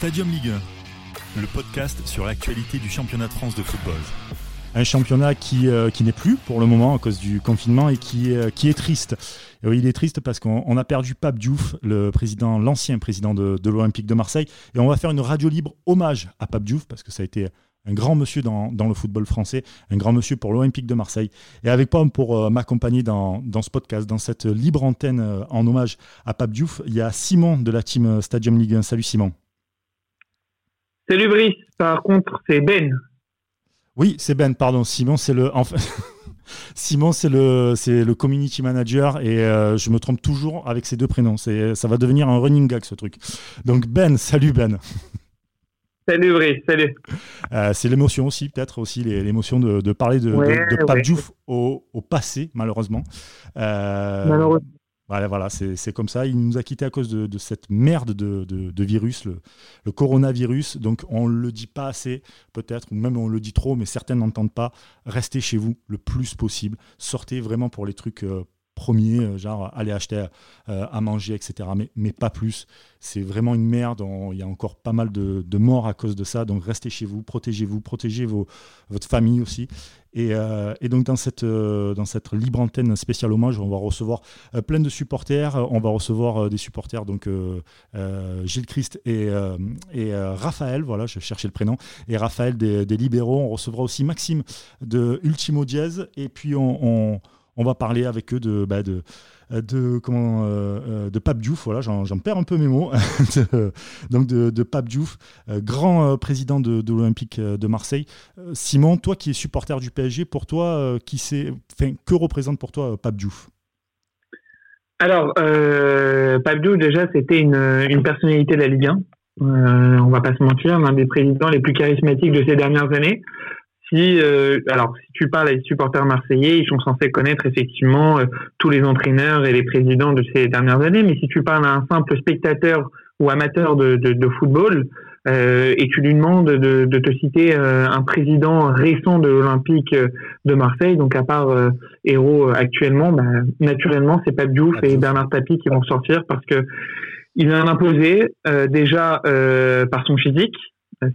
Stadium Ligue 1, le podcast sur l'actualité du championnat de France de football. Un championnat qui, euh, qui n'est plus pour le moment à cause du confinement et qui, euh, qui est triste. Et oui, il est triste parce qu'on a perdu Pape Diouf, le président, l'ancien président de, l'Olympique de Marseille. Et on va faire une radio libre hommage à Pape Diouf parce que ça a été un grand monsieur dans, dans le football français, un grand monsieur pour l'Olympique de Marseille. Et avec moi pour euh, m'accompagner dans, dans, ce podcast, dans cette libre antenne en hommage à Pape Diouf, il y a Simon de la team Stadium Ligue 1. Salut Simon. Salut Brice, par contre c'est Ben. Oui, c'est Ben, pardon. Simon, c'est le. Enfin... Simon, c'est le, c'est le community manager et euh, je me trompe toujours avec ces deux prénoms. C'est, ça va devenir un running gag ce truc. Donc Ben, salut Ben. Salut Brice, salut. Euh, c'est l'émotion aussi, peut-être aussi l'émotion de, de, parler de, Ouais, de, de Pape ouais. Diouf au, au passé, malheureusement. Euh, Malheureusement. Voilà, voilà c'est comme ça. Il nous a quittés à cause de, cette merde de, virus, le, le coronavirus. Donc on ne le dit pas assez, peut-être, ou même on le dit trop, mais certains n'entendent pas. Restez chez vous le plus possible. Sortez vraiment pour les trucs euh, premiers, euh, genre aller acheter euh, à manger, etc. Mais, mais pas plus. C'est vraiment une merde. Il y a encore pas mal de, de morts à cause de ça. Donc restez chez vous, protégez-vous, protégez vos, votre famille aussi. Et, euh, et donc dans cette, dans cette libre antenne spéciale hommage, on va recevoir plein de supporters. On va recevoir des supporters, donc Gilles Christ et, et Raphaël, voilà, je cherchais le prénom, et Raphaël des, Libéraux. On recevra aussi Maxime de Ultimo Diaz. Et puis on, on va parler avec eux de, bah, de, de, comment, euh, euh, de Pape Diouf. Voilà, j'en perds un peu mes mots. De- donc de, Pape Diouf, euh, grand président de, l'Olympique de Marseille. Simon, toi qui es supporter du PSG, pour toi, qui c'est, que représente pour toi Pape Diouf? Alors, euh, Pape Diouf, déjà, c'était une, une personnalité de la Ligue 1. Euh, on va pas se mentir, l'un des présidents les plus charismatiques de ces dernières années. Si, euh, alors, si tu parles à des supporters marseillais, ils sont censés connaître effectivement euh, tous les entraîneurs et les présidents de ces dernières années. Mais si tu parles à un simple spectateur ou amateur de, de, de football euh, et tu lui demandes de, de te citer euh, un président récent de l'Olympique euh, de Marseille, donc à part euh, héros actuellement, bah, naturellement, c'est Pape Diouf et. Bernard Tapie qui vont sortir parce que il a imposé euh, déjà euh, par son physique.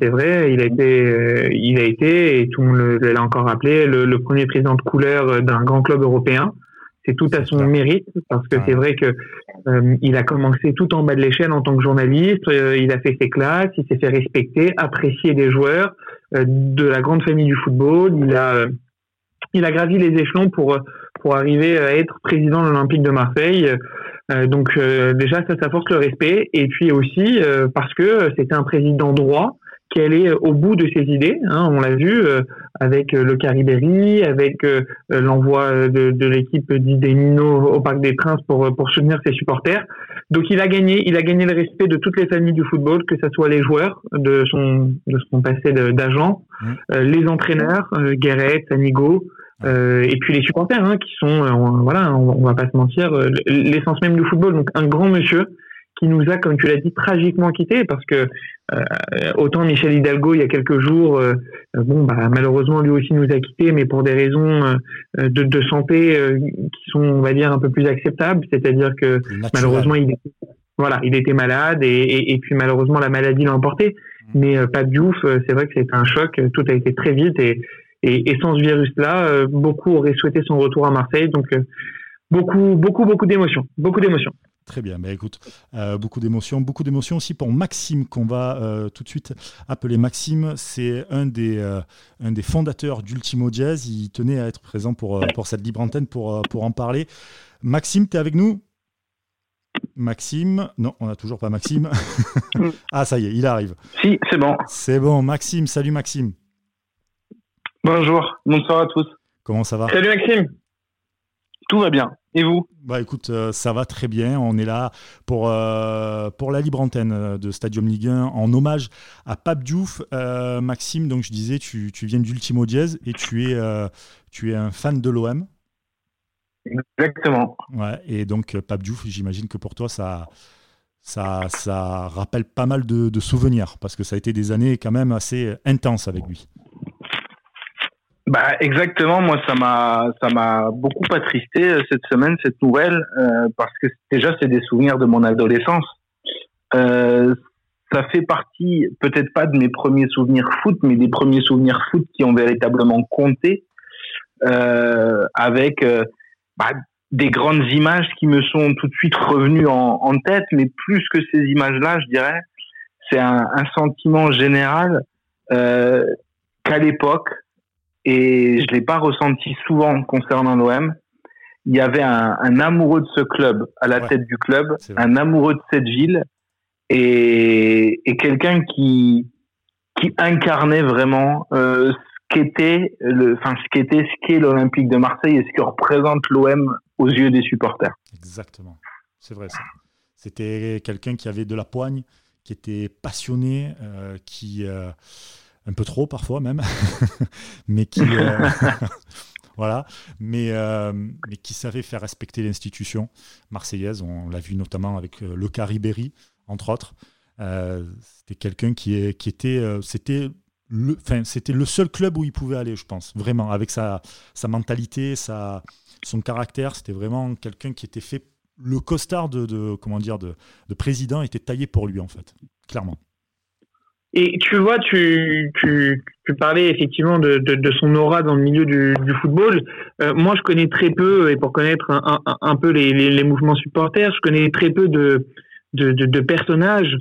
C'est vrai, il a été, euh, il a été, et tout le monde l'a encore rappelé, le, le premier président de couleur euh, d'un grand club européen. C'est tout à son mérite parce que c'est vrai que euh, il a commencé tout en bas de l'échelle en tant que journaliste. euh, il a fait ses classes, il s'est fait respecter, apprécier des joueurs de la grande famille du football. Il a, il a gravi les échelons pour pour arriver à être président de l'Olympique de Marseille. Euh, donc euh, déjà ça, ça force le respect. Et puis aussi euh, parce que c'était un président droit qui allait au bout de ses idées. hein. on l'a vu euh, avec euh, le Caribéry, avec euh, l'envoi de, de l'équipe d'Idemino au Parc des Princes pour pour soutenir ses supporters. Donc il a gagné, il a gagné le respect de toutes les familles du football, que ce soit les joueurs de son de son passé d'agent, Mhm. euh, les entraîneurs, euh, Guéret, Sanigo, euh, et puis les supporters, hein, qui sont, euh, voilà, on, on va pas se mentir, euh, l'essence même du football. Donc un grand monsieur qui nous a, comme tu l'as dit, tragiquement quittés, parce que euh, autant Michel Hidalgo il y a quelques jours, euh, bon, bah, malheureusement lui aussi nous a quittés, mais pour des raisons euh, de, de santé euh, qui sont, on va dire, un peu plus acceptables, c'est-à-dire que malheureusement il voilà il était malade et, et, et puis malheureusement la maladie l'a emporté. Mais euh, Pape Diouf euh, c'est vrai que c'était un choc tout a été très vite et et, et sans ce virus là beaucoup auraient souhaité son retour à Marseille. Donc euh, beaucoup beaucoup beaucoup d'émotions beaucoup d'émotions Très bien, mais écoute, euh, beaucoup d'émotions, beaucoup d'émotions aussi pour Maxime qu'on va euh, tout de suite appeler Maxime. C'est un des euh, un des fondateurs d'Ultimo Jazz. Il tenait à être présent pour pour cette libre antenne pour pour en parler. Maxime, tu es avec nous? Maxime, non, on n'a toujours pas Maxime. ah, ça y est, il arrive. Si, c'est bon. C'est bon, Maxime. Salut Maxime. Bonjour, bonsoir à tous. Comment ça va? Salut Maxime Tout va bien. Et vous Bah écoute, euh, ça va très bien. On est là pour, euh, pour la libre antenne euh, de Stadium Ligue 1 en hommage à Pape Diouf. Euh, Maxime, donc je disais, tu, tu viens d'Ultimo Diaz et tu es, tu es un fan de l'OM. Exactement. Ouais, et donc Pape Diouf, j'imagine que pour toi, ça, ça, ça rappelle pas mal de, de souvenirs parce que ça a été des années quand même assez intenses avec lui. Bah exactement. Moi, ça m'a ça m'a beaucoup attristé euh, cette semaine cette nouvelle euh, parce que déjà c'est des souvenirs de mon adolescence. Euh, ça fait partie, peut-être pas de mes premiers souvenirs foot, mais des premiers souvenirs foot qui ont véritablement compté, euh, avec euh, bah, des grandes images qui me sont tout de suite revenues en, en tête, mais plus que ces images-là, je dirais, c'est un, un, sentiment général euh, qu'à l'époque, et je l'ai pas ressenti souvent concernant l'OM, il y avait un, un, amoureux de ce club à la tête du club, un amoureux de cette ville et, et quelqu'un qui qui incarnait vraiment euh, ce qu'était le enfin ce qu'était ce qu'est l'Olympique de Marseille et ce que représente l'OM aux yeux des supporters. Exactement. C'est vrai ça. C'était quelqu'un qui avait de la poigne, qui était passionné, euh, qui euh, un peu trop parfois même, mais qui euh, voilà, mais, euh, mais qui savait faire respecter l'institution marseillaise. On l'a vu notamment avec euh, le cas Ribéry, entre autres. C'était quelqu'un qui, était, c'était le, c'était le seul club où il pouvait aller, je pense, vraiment, avec sa, mentalité, sa, son caractère. C'était vraiment quelqu'un qui était fait. Le costard de, de président était taillé pour lui en fait, clairement. Et tu vois, tu, tu, tu parlais effectivement de, de, de, son aura dans le milieu du, du football. Euh, moi, je connais très peu, et pour connaître un, un, peu les, les, les, mouvements supporters, je connais très peu de, de, de personnages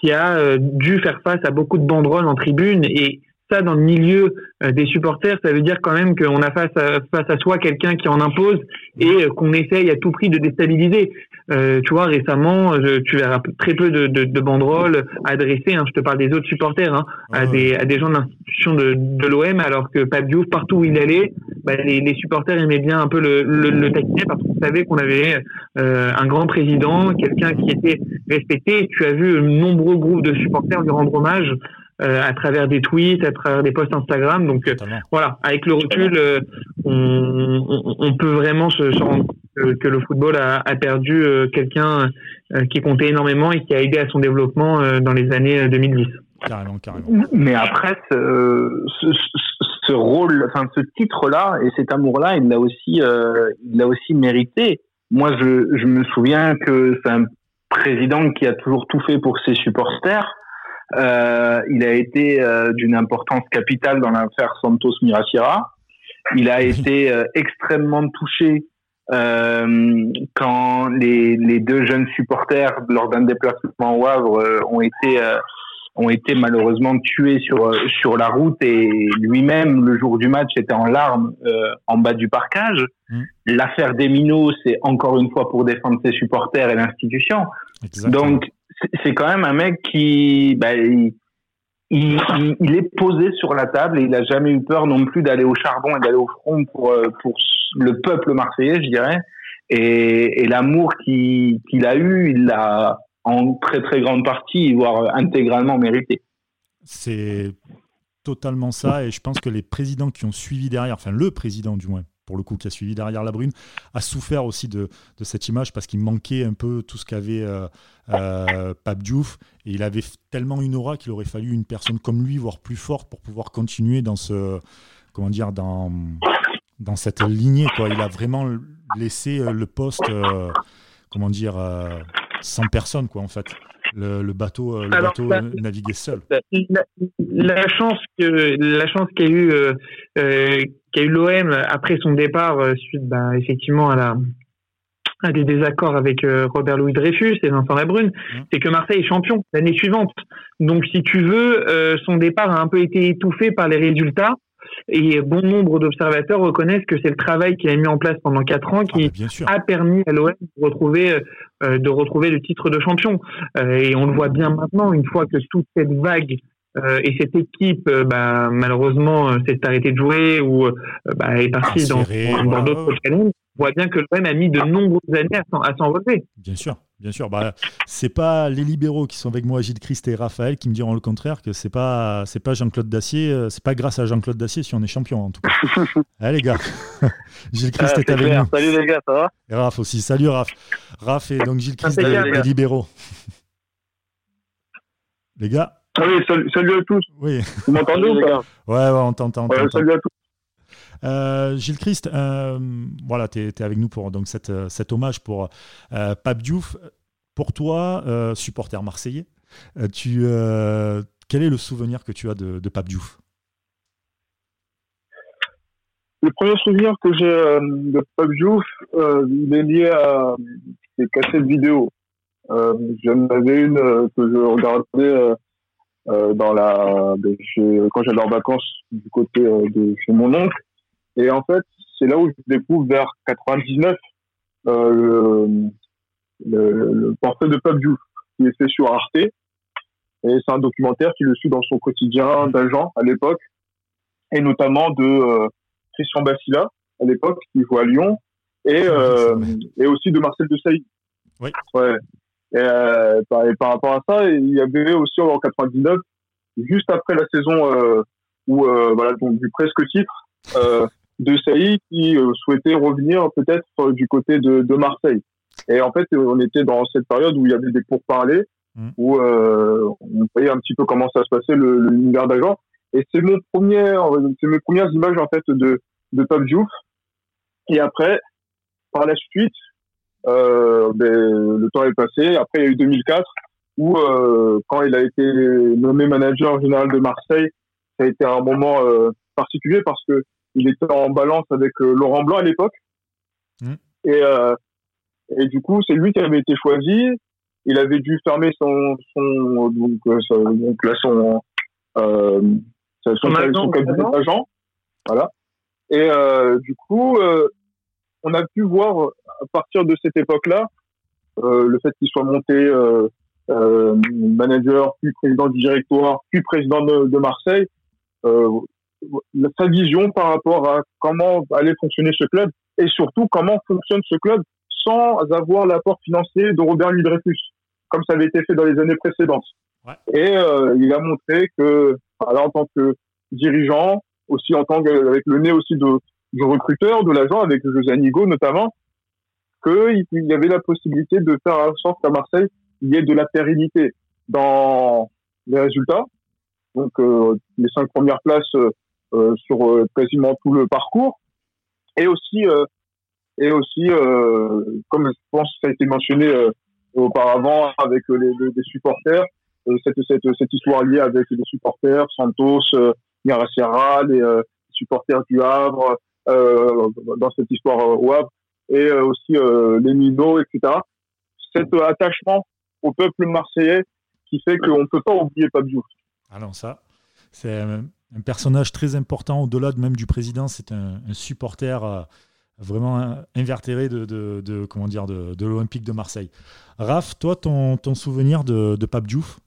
qui a euh, dû faire face à beaucoup de banderoles en tribune. Et ça, dans le milieu euh, des supporters, ça veut dire quand même qu'on a face à, face à soi quelqu'un qui en impose et euh, qu'on essaye à tout prix de déstabiliser. Euh, tu vois, récemment, tu verras très peu de, de, de banderoles adressées, hein, je te parle des autres supporters, hein, à, des, à des gens de l'institution de, de l'OM, alors que Pape Diouf, partout où il allait, bah, les, les, supporters aimaient bien un peu le, le, le taquiner parce qu'on savait qu'on avait euh, un grand président, quelqu'un qui était respecté. Tu as vu nombreux groupes de supporters lui rendre hommage euh, à travers des tweets, à travers des posts Instagram. Donc euh, voilà, avec le recul, euh, on, on, on, peut vraiment se, se rendre que, que, le football a, a perdu quelqu'un qui comptait énormément et qui a aidé à son développement dans les années 2010. Carrément, carrément. Mais après, ce, ce, ce rôle, enfin ce titre-là et cet amour-là, il l'a aussi, euh, il l'a aussi mérité. Moi, je, je me souviens que c'est un président qui a toujours tout fait pour ses supporters. Euh, il a été euh, d'une importance capitale dans l'affaire Santos Mirafira. Il a été euh, extrêmement touché quand les, les, deux jeunes supporters, lors d'un déplacement au Havre, ont été ont été malheureusement tués sur sur la route et lui-même le jour du match était en larmes en bas du parcage. Mmh. L'affaire des minots, c'est encore une fois pour défendre ses supporters et l'institution. Donc c'est quand même un mec qui, bah, il, il, est posé sur la table et il a jamais eu peur non plus d'aller au charbon et d'aller au front pour, euh, pour le peuple marseillais, je dirais. Et, l'amour qu'il qu a eu, il l'a en très très grande partie, voire intégralement mérité. C'est totalement ça et je pense que les présidents qui ont suivi derrière, enfin le président du moins, pour le coup, qui a suivi derrière la brune, a souffert aussi de, de cette image parce qu'il manquait un peu tout ce qu'avait euh, euh, Pape Diouf. Et il avait tellement une aura qu'il aurait fallu une personne comme lui, voire plus forte, pour pouvoir continuer dans ce. Comment dire dans, dans cette lignée. Quoi. Il a vraiment laissé euh, le poste. Euh, comment dire sans personne, quoi, en fait. Le, le bateau, le Alors, bateau la, naviguait seul. La, la, chance que la chance qu'a eu euh, qu'a eu l'OM après son départ euh, suite bah, effectivement à la à des désaccords avec euh, Robert Louis Dreyfus et Vincent Labrune, mmh. c'est que Marseille est champion l'année suivante. Donc si tu veux, euh, son départ a un peu été étouffé par les résultats. Et bon nombre d'observateurs reconnaissent que c'est le travail qu'il a mis en place pendant quatre ans qui ah, a permis à l'OM de retrouver, euh, de retrouver le titre de champion. Euh, et on le voit bien maintenant, une fois que toute cette vague euh, et cette équipe, euh, bah, malheureusement, s'est arrêtée de jouer ou euh, bah, est partie dans, dans d'autres challenges. On voit bien que l'OM a mis de nombreuses années à s'en relever. Bien sûr, bien sûr. Bah, c'est pas les libéraux qui sont avec moi, Gilles Christ et Raphaël, qui me diront le contraire, que c'est pas c'est pas Jean-Claude Dacier, c'est pas grâce à Jean-Claude Dacier si on est champion en tout cas. Allez les gars, Gilles Christ ah, est, est avec clair. nous. Salut les gars, ça va? Et Raph aussi. Salut Raph. Raph et donc Gilles Christ des, les libéraux. les gars. Ah oui, salut, salut, à tous. Oui. Vous m'entendez ou pas Ouais, ouais, on t'entend. Ouais, salut à tous. Euh, Gilles Christ, euh, voilà, tu es, es, avec nous pour donc, cette, cet hommage pour euh, Pape Diouf. Pour toi, euh, supporter marseillais, tu, quel est le souvenir que tu as de, de Pape Diouf? Le premier souvenir que j'ai de Pape Diouf, il est lié à des cassettes vidéo. J'en avais une que je regardais dans la, quand j'allais en vacances du côté de chez mon oncle. Et en fait, c'est là où je découvre vers 99 euh, le, le, portrait de Pape Diouf qui est fait sur Arte. Et c'est un documentaire qui le suit dans son quotidien d'agent à l'époque, et notamment de euh, Christian Bassila à l'époque qui joue à Lyon, et, euh, et aussi de Marcel de Sailly. Oui. Ouais. Et, euh, par, et, par, rapport à ça, il y avait aussi en 99, juste après la saison euh, où voilà donc du presque titre, de Saïd qui euh, souhaitait revenir peut-être euh, du côté de, de, Marseille. Et en fait, on était dans cette période où il y avait des pourparlers, mmh. où euh, on voyait un petit peu comment ça se passait l'univers d'agent. Et c'est mon premier, c'est mes premières images en fait de de Top Diouf. Et après, par la suite, euh, ben, le temps est passé. Après, il y a eu 2004 où euh, quand il a été nommé manager général de Marseille, ça a été un moment euh, particulier parce que il était en balance avec euh, Laurent Blanc à l'époque. Mmh. Et, euh, et du coup, c'est lui qui avait été choisi. Il avait dû fermer son, son donc, euh, donc là, son, euh, son, son, son cabinet d'agent. Voilà. Et euh, du coup, euh, on a pu voir à partir de cette époque-là le fait qu'il soit monté manager, puis président du directoire, puis président de, de Marseille sa vision par rapport à comment allait fonctionner ce club et surtout comment fonctionne ce club sans avoir l'apport financier de Robert Louis Dreyfus, comme ça avait été fait dans les années précédentes. Ouais. Et euh, il a montré que, alors, en tant que dirigeant, aussi en tant qu'avec le nez aussi de, du recruteur, de l'agent, avec José Anigo notamment, qu'il y avait la possibilité de faire en sorte qu'à Marseille, il y ait de la pérennité dans les résultats. Donc euh, les cinq premières places euh, euh, sur euh, quasiment tout le parcours. Et aussi, euh, et aussi comme je pense que ça a été mentionné auparavant avec les, les, les supporters, cette, cette, cette, histoire liée avec les supporters, Santos, euh, Serra, les supporters du Havre, dans cette histoire au Havre, et aussi les Mino, etc. Cet attachement au peuple marseillais qui fait qu'on ne peut pas oublier. Ah non, ça, c'est un personnage très important au-delà de même du président. C'est un, un, supporter euh, vraiment invertéré de, de, de comment dire de, de l'Olympique de Marseille. Raph, toi, ton, ton souvenir de, de Pape Diouf?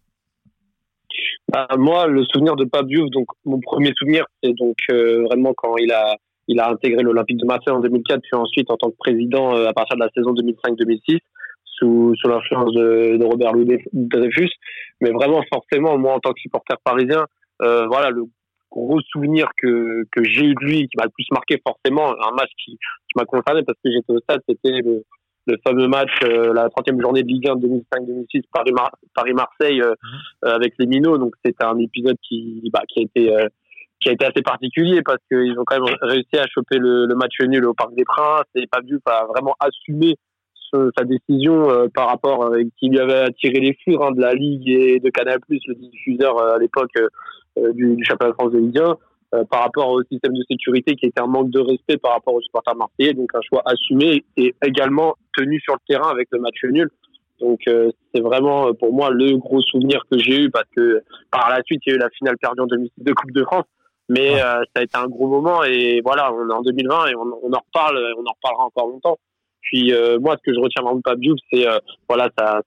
Bah, Moi, le souvenir de Pape Diouf, donc mon premier souvenir, c'est donc euh, vraiment quand il a il a intégré l'Olympique de Marseille en 2004, puis ensuite en tant que président euh, à partir de la saison 2005-2006 sous, sous l'influence de, de Robert Louis Dreyfus. Mais vraiment, forcément, moi en tant que supporter parisien, euh, voilà, le gros souvenir que, que j'ai eu de lui, qui m'a le plus marqué forcément, un match qui, qui m'a concerné parce que j'étais au stade, c'était le, le, fameux match, euh, la 30e journée de Ligue 1 2005-2006, Paris-Marseille euh, mmh. avec les Minots. Donc c'était un épisode qui, bah, qui a été qui a été assez particulier parce qu'ils ont quand même réussi à choper le, le, match nul au Parc des Princes et Diouf a vraiment assumé sa décision euh, par rapport euh, qui lui avait attiré les foudres hein, de la Ligue et de Canal+, le diffuseur à l'époque du, du championnat de France de Ligue 1, par rapport au système de sécurité qui était un manque de respect par rapport aux supporters marseillais, donc un choix assumé et également tenu sur le terrain avec le match nul. Donc c'est vraiment pour moi le gros souvenir que j'ai eu parce que par la suite il y a eu la finale perdue en 2006 de Coupe de France, mais ouais. euh, ça a été un gros moment et voilà on est en 2020 et on, on en reparle, on en reparlera encore longtemps. Puis euh, moi, ce que je retiens vraiment de Pape Diouf, c'est euh, voilà sa,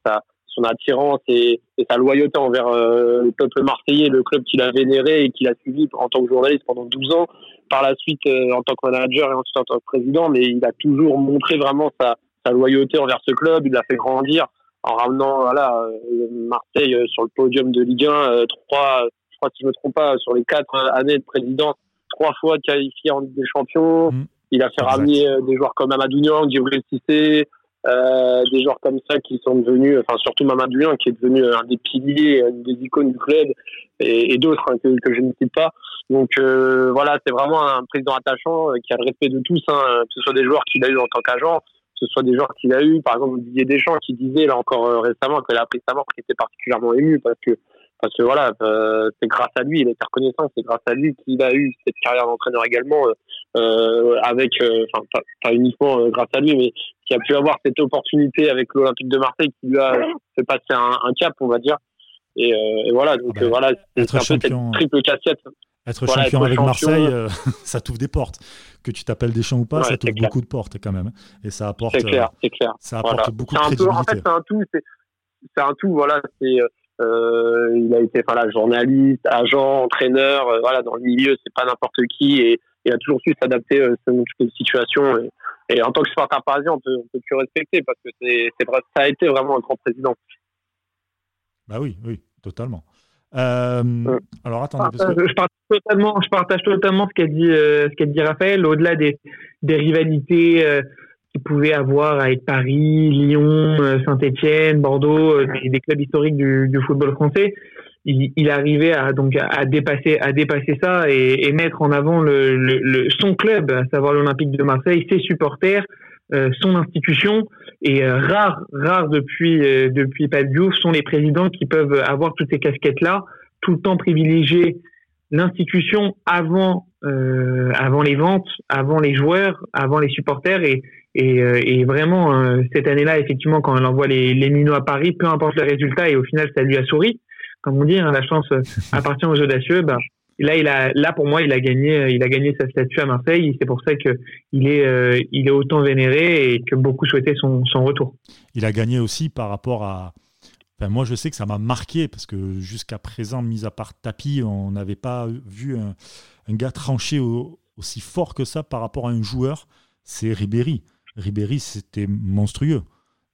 son attirance et, et sa loyauté envers le peuple marseillais, le club qu'il a vénéré et qu'il a suivi en tant que journaliste pendant 12 ans. Par la suite, en tant que manager et ensuite en tant que président, mais il a toujours montré vraiment sa, sa loyauté envers ce club. Il l'a fait grandir en ramenant voilà Marseille sur le podium de Ligue 1, trois, crois si je me trompe pas, sur les quatre années de présidence, trois fois qualifié en Ligue des Champions. Mmh. Il a fait exact. ramener des joueurs comme Amadou Niang, Djibril Cissé, euh, des joueurs comme ça qui sont devenus, enfin surtout Mamadou Niang qui est devenu un des piliers, une des icônes du club, et, et d'autres hein, que, que, je ne cite pas. Donc euh, voilà, c'est vraiment un président attachant qui a le respect de tous, hein, que ce soit des joueurs qu'il a eu en tant qu'agent, ce soit des joueurs qu'il a eu, par exemple Didier Deschamps qui disait là encore euh, récemment qu'il a appris sa mort, qui était particulièrement ému parce que parce que voilà, euh, c'est grâce à lui, il était reconnaissant, c'est grâce à lui qu'il a eu cette carrière d'entraîneur également, euh, avec, enfin pas, uniquement grâce à lui, mais qui a pu avoir cette opportunité avec l'Olympique de Marseille qui lui a fait passer un, un cap, on va dire. Et, et voilà, donc ah bah, voilà, c'est un peu cette triple cassette. Être champion avec Marseille, euh, ça t'ouvre des portes. Que tu t'appelles Deschamps ou pas, ça t'ouvre beaucoup de portes quand même. Et ça apporte, c'est clair, c'est clair. Ça apporte beaucoup de crédibilité. en fait, c'est un tout. C'est un tout. Voilà, c'est. Euh, il a été voilà, journaliste, agent, entraîneur. Euh, voilà, dans le milieu, c'est pas n'importe qui et il a toujours su s'adapter euh, selon toutes les situations. Et, et, en tant que supporter parisien, on peut, on peut que respecter parce que c'est, vrai, ça a été vraiment un grand président. Bah oui, oui, totalement. Euh, alors attendez. je, partage totalement, je partage totalement ce qu'a dit, euh, ce qu'a dit Raphaël. Au-delà des, des rivalités euh, qu'il pouvait avoir avec Paris, Lyon, Saint-Étienne, Bordeaux, des, clubs historiques du, du football français, il, il, arrivait à donc à dépasser, à dépasser ça et, et mettre en avant le, le, son club, à savoir l'Olympique de Marseille, ses supporters, son institution. Et euh, rare, rare depuis euh, depuis Pat Diouf sont les présidents qui peuvent avoir toutes ces casquettes-là, tout le temps privilégier l'institution avant euh, avant les ventes, avant les joueurs, avant les supporters et et, euh, et vraiment cette année-là effectivement quand on envoie les les minots à Paris, peu importe le résultat et au final ça lui a souri, comme on dit, hein, la chance appartient aux audacieux. Ben, là, il a, là pour moi, il a gagné, il a gagné sa statue à Marseille. C'est pour ça que il est, euh, il est autant vénéré et que beaucoup souhaitaient son, son, retour. Il a gagné aussi par rapport à. Enfin, moi, je sais que ça m'a marqué parce que jusqu'à présent, mis à part Tapi, on n'avait pas vu un, un gars tranché aussi fort que ça par rapport à un joueur. C'est Ribéry. Ribéry, c'était monstrueux.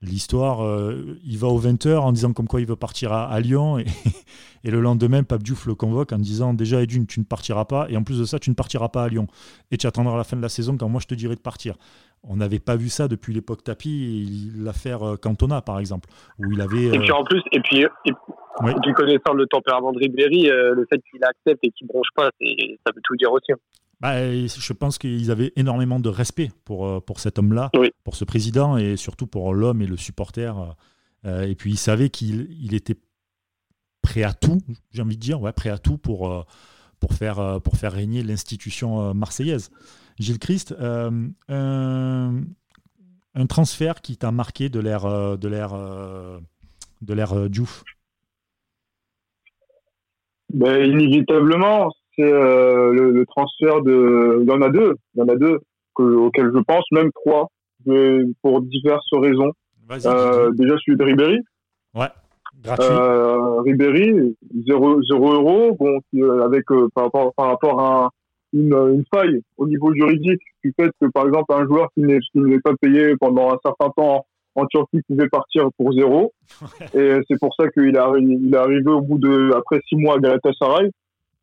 L'histoire, euh, il va au 20h en disant comme quoi il veut partir à, Lyon et, et, le lendemain, Pape Diouf le convoque en disant déjà Edune, tu ne partiras pas et en plus de ça, tu ne partiras pas à Lyon et tu attendras la fin de la saison quand moi je te dirai de partir. On n'avait pas vu ça depuis l'époque Tapi, l'affaire euh, Cantona par exemple, où il avait. Et puis en plus, et puis, et, connaissant le tempérament de Ribéry, euh, le fait qu'il accepte et qu'il bronche pas, ça veut tout dire aussi. Bah, je pense qu'ils avaient énormément de respect pour, euh, pour cet homme-là, pour ce président et surtout pour l'homme et le supporter. Euh, et puis ils savaient qu'il il était prêt à tout, j'ai envie de dire, ouais, prêt à tout pour, euh, pour, faire, pour faire régner l'institution marseillaise. Gilles Christ, un, un, transfert qui t'a marqué de l'ère de l'ère de l'ère Diouf? Ben, Inévitablement, euh, le, transfert de. Il y en a deux. Il y en a deux auxquels je pense, même trois, pour diverses raisons. Euh, déjà celui de Ribéry. Ouais. Euh, Ribéry, 0, 0 euros, bon, euh, avec par rapport par rapport à une, une, faille au niveau juridique du fait que par exemple un joueur qui n'est pas payé pendant un certain temps en Turquie pouvait partir pour zéro. Et c'est pour ça qu'il est, il est arrivé au bout de, après six mois à Galatasaray.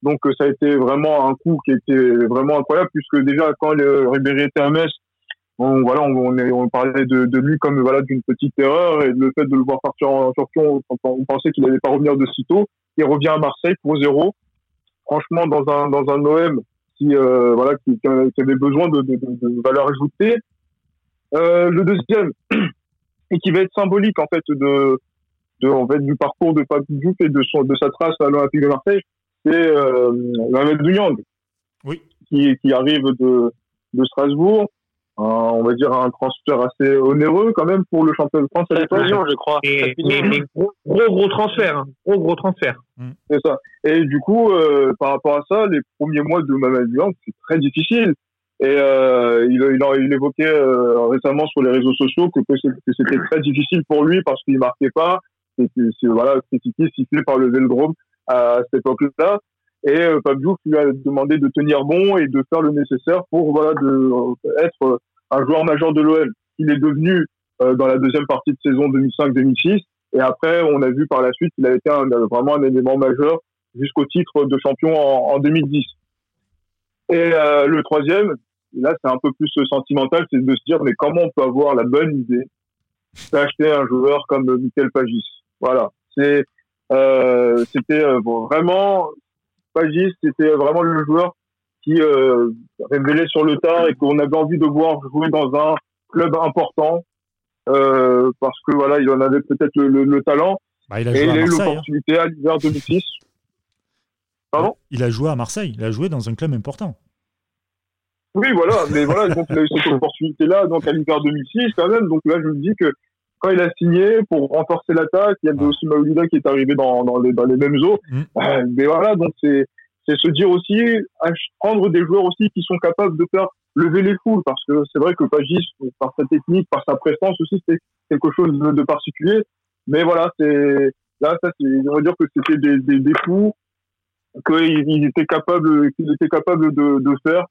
Donc ça a été vraiment un coup qui était vraiment incroyable puisque déjà quand le Ribéry était à Metz, on, voilà, on, parlait de, lui comme voilà d'une petite erreur et le fait de le voir partir en Turquie, on, on pensait qu'il n'allait pas revenir de sitôt. Il revient à Marseille pour zéro. Franchement, dans un dans un OM qui euh, voilà qui, avait besoin de, valeur ajoutée. Euh, le deuxième et qui va être symbolique en fait de en fait du parcours de Pape Diouf et de son de sa trace à l'Olympique de Marseille c'est euh, Mohamed oui. qui, qui arrive de, de Strasbourg. on va dire un transfert assez onéreux quand même pour le champion de France à l'époque. je crois. Et, gros, gros, transfert, hein. gros gros transfert. Mm. C'est ça. Et du coup, euh, par rapport à ça, les premiers mois de Mohamed Young, c'est très difficile. Et euh, il, il, il, évoquait euh, récemment sur les réseaux sociaux que, que c'était très difficile pour lui parce qu'il marquait pas. C'est voilà, critiqué, sifflé par le Vélodrome à cette époque-là. Et euh, lui a demandé de tenir bon et de faire le nécessaire pour voilà de euh, être un joueur majeur de l'OL. Il est devenu euh, dans la deuxième partie de saison 2005-2006. Et après, on a vu par la suite qu'il a été vraiment un élément majeur jusqu'au titre de champion en, en 2010. Et euh, le troisième, là c'est un peu plus sentimental, c'est de se dire mais comment on peut avoir la bonne idée d'acheter un joueur comme Michael Pagis? Voilà, c'est euh, c'était euh, vraiment Pagis, c'était vraiment le joueur qui euh, révélait sur le tard et qu'on avait envie de voir jouer dans un club important euh, parce que voilà, il en avait peut-être le, le, talent. Bah, il a et joué il a eu Marseille. hein. l'opportunité à l'hiver 2006. Pardon? Il a joué à Marseille. Il a joué dans un club important. Oui, voilà, mais voilà, donc il a eu cette opportunité-là, donc à l'hiver 2006 quand même. Donc là, je me dis que quand il a signé pour renforcer l'attaque, il y Ouais. aussi Maoulida qui est arrivé dans, dans, les, dans les mêmes eaux. Mm. Euh, mais voilà, donc c'est c'est se dire aussi, prendre des joueurs aussi qui sont capables de faire lever les foules, parce que c'est vrai que Pagis, par sa technique, par sa prestance aussi, c'est quelque chose de, de particulier. Mais voilà, c'est là, ça, c'est, on va dire que c'était des, des, des coups qu'il il était capable, qu'il était capable de, de faire,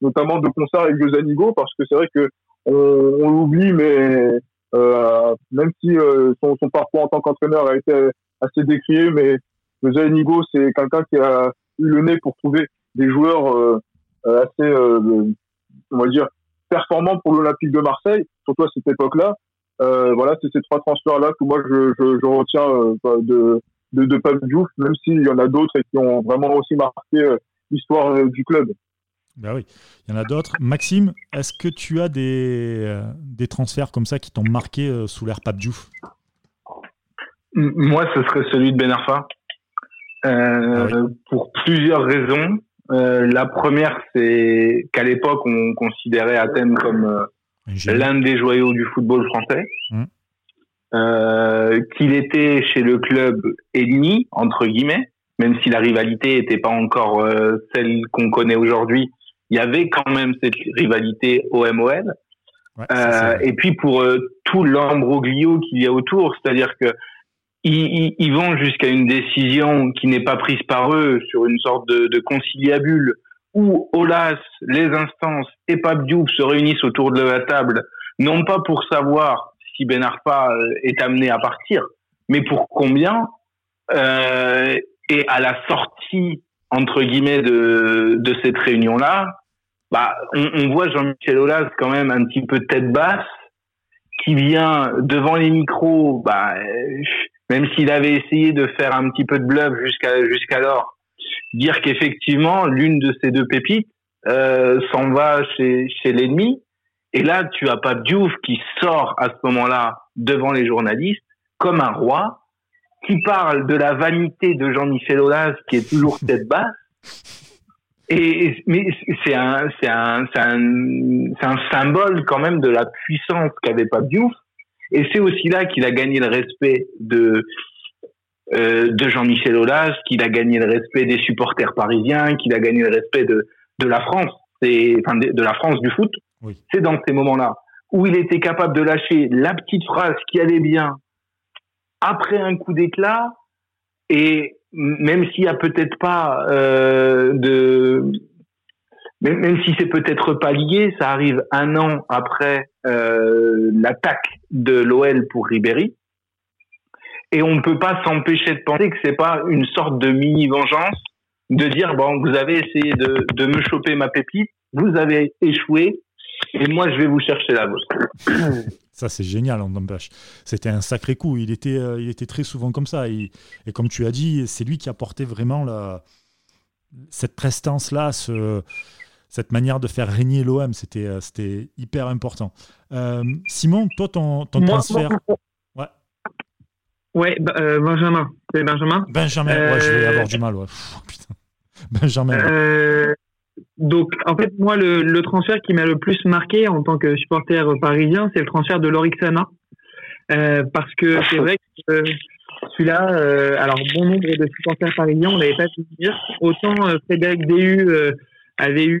notamment de concert avec Zanigo, parce que c'est vrai que on, on l'oublie, mais même si euh, son, son parcours en tant qu'entraîneur a été assez décrié, mais Zanigo, c'est quelqu'un qui a eu le nez pour trouver des joueurs euh, euh, assez, euh, on va dire, performants pour l'Olympique de Marseille, surtout à cette époque-là. Euh, voilà, c'est ces trois transferts-là que moi je, je, je retiens euh, de, de, de Pape Diouf, même s'il y en a d'autres et qui ont vraiment aussi marqué euh, l'histoire euh, du club. Ben oui, il y en a d'autres. Maxime, est-ce que tu as des, euh, des transferts comme ça qui t'ont marqué euh, sous l'ère Pape Diouf? M- Moi, ce serait celui de Ben Arfa. Euh, Ah Pour plusieurs raisons. Euh, la première, c'est qu'à l'époque, on considérait Athènes comme euh, l'un des joyaux du football français. Euh, qu'il était chez le club ennemi, entre guillemets, même si la rivalité n'était pas encore euh, celle qu'on connaît aujourd'hui, il y avait quand même cette rivalité OMOL. Ouais, Euh, et puis pour euh, tout l'ambroglio qu'il y a autour, c'est-à-dire que ils, vont jusqu'à une décision qui n'est pas prise par eux sur une sorte de, de conciliabule où Olas, les instances et Pape Diouf se réunissent autour de la table, non pas pour savoir si Ben Arfa euh, est amené à partir, mais pour combien. Euh, et à la sortie entre guillemets de, de cette réunion-là, bah, on, on voit Jean-Michel Aulas quand même un petit peu tête basse, qui vient devant les micros, bah, même s'il avait essayé de faire un petit peu de bluff jusqu'à jusqu'alors, dire qu'effectivement l'une de ces deux pépites euh, s'en va chez, chez l'ennemi. Et là, tu as Pape Diouf qui sort à ce moment-là devant les journalistes comme un roi, qui parle de la vanité de Jean-Michel Aulas qui est toujours tête basse. Et, et- mais c'est un, c'est un, c'est un, c'est un symbole quand même de la puissance qu'avait Pape Diouf. Et c'est aussi là qu'il a gagné le respect de, euh, de Jean-Michel Aulas, qu'il a gagné le respect des supporters parisiens, qu'il a gagné le respect de, de la France, c'est, enfin, de, de la France du foot. Oui. C'est dans ces moments-là où il était capable de lâcher la petite phrase qui allait bien après un coup d'éclat et même s'il y a peut-être pas euh, de même, si c'est peut-être pas lié, ça arrive un an après euh, l'attaque de l'OL pour Ribéry. Et on ne peut pas s'empêcher de penser que c'est pas une sorte de mini vengeance de dire bon vous avez essayé de, de me choper ma pépite, vous avez échoué et moi je vais vous chercher la vôtre. Ça, c'est génial, on n'empêche. C'était un sacré coup. Il était, euh, il était très souvent comme ça. Et, et comme tu as dit, c'est lui qui apportait vraiment la, cette prestance-là, ce, cette manière de faire régner l'OM. C'était, euh, c'était hyper important. Euh, Simon, toi, ton, ton Moi- transfert. moi- Ouais, bah, euh, Benjamin. C'est Benjamin. Benjamin, ouais, je vais avoir du mal. Ouais. Pff, putain. Benjamin. ouais. Donc, en fait, moi, le, transfert qui m'a le plus marqué en tant que supporter parisien, c'est le transfert de Lorixana. Euh, parce que c'est vrai que celui-là, euh, alors bon nombre de supporters parisiens, on l'avait pas pu dire. Autant euh, Frédéric Déhu avait eu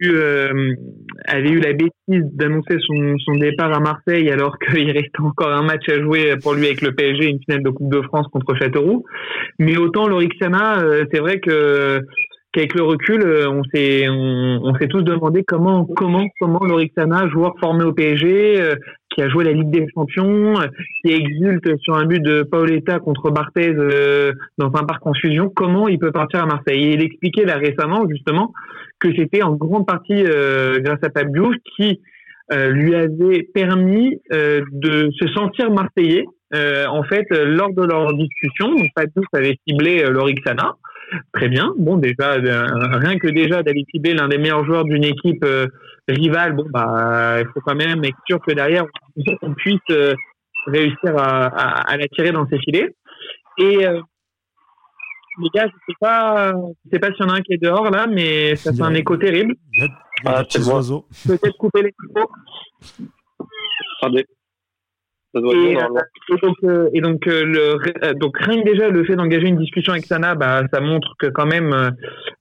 avait eu la bêtise d'annoncer son, son départ à Marseille alors qu'il restait encore un match à jouer pour lui avec le PSG, une finale de Coupe de France contre Châteauroux. Mais autant Lorixana, c'est vrai que qu'avec le recul, euh, on s'est on, s'est tous demandé comment comment comment Lorixana, joueur formé au PSG, euh, qui a joué la Ligue des Champions, euh, qui exulte sur un but de Paoletta contre Barthez euh, dans un parc en fusion, comment il peut partir à Marseille il expliquait là récemment justement que c'était en grande partie euh, grâce à Diouf qui lui avait permis de se sentir marseillais. En fait, lors de leur discussion, Diouf avait ciblé Lorixana très bien. Bon, déjà, rien que déjà d'aller cibler l'un des meilleurs joueurs d'une équipe rivale, bon, bah, il faut quand même être sûr que derrière, on puisse réussir à, à, à l'attirer dans ses filets. Et les gars, je sais pas, je sais pas s'il y en a un qui est dehors là, mais ça fait un écho terrible. Ah. Peut-être couper les micros. Attendez. Ça doit Et, donc, euh, et donc, euh, le, euh, donc rien que déjà le fait d'engager une discussion avec Sana, bah, ça montre que quand même,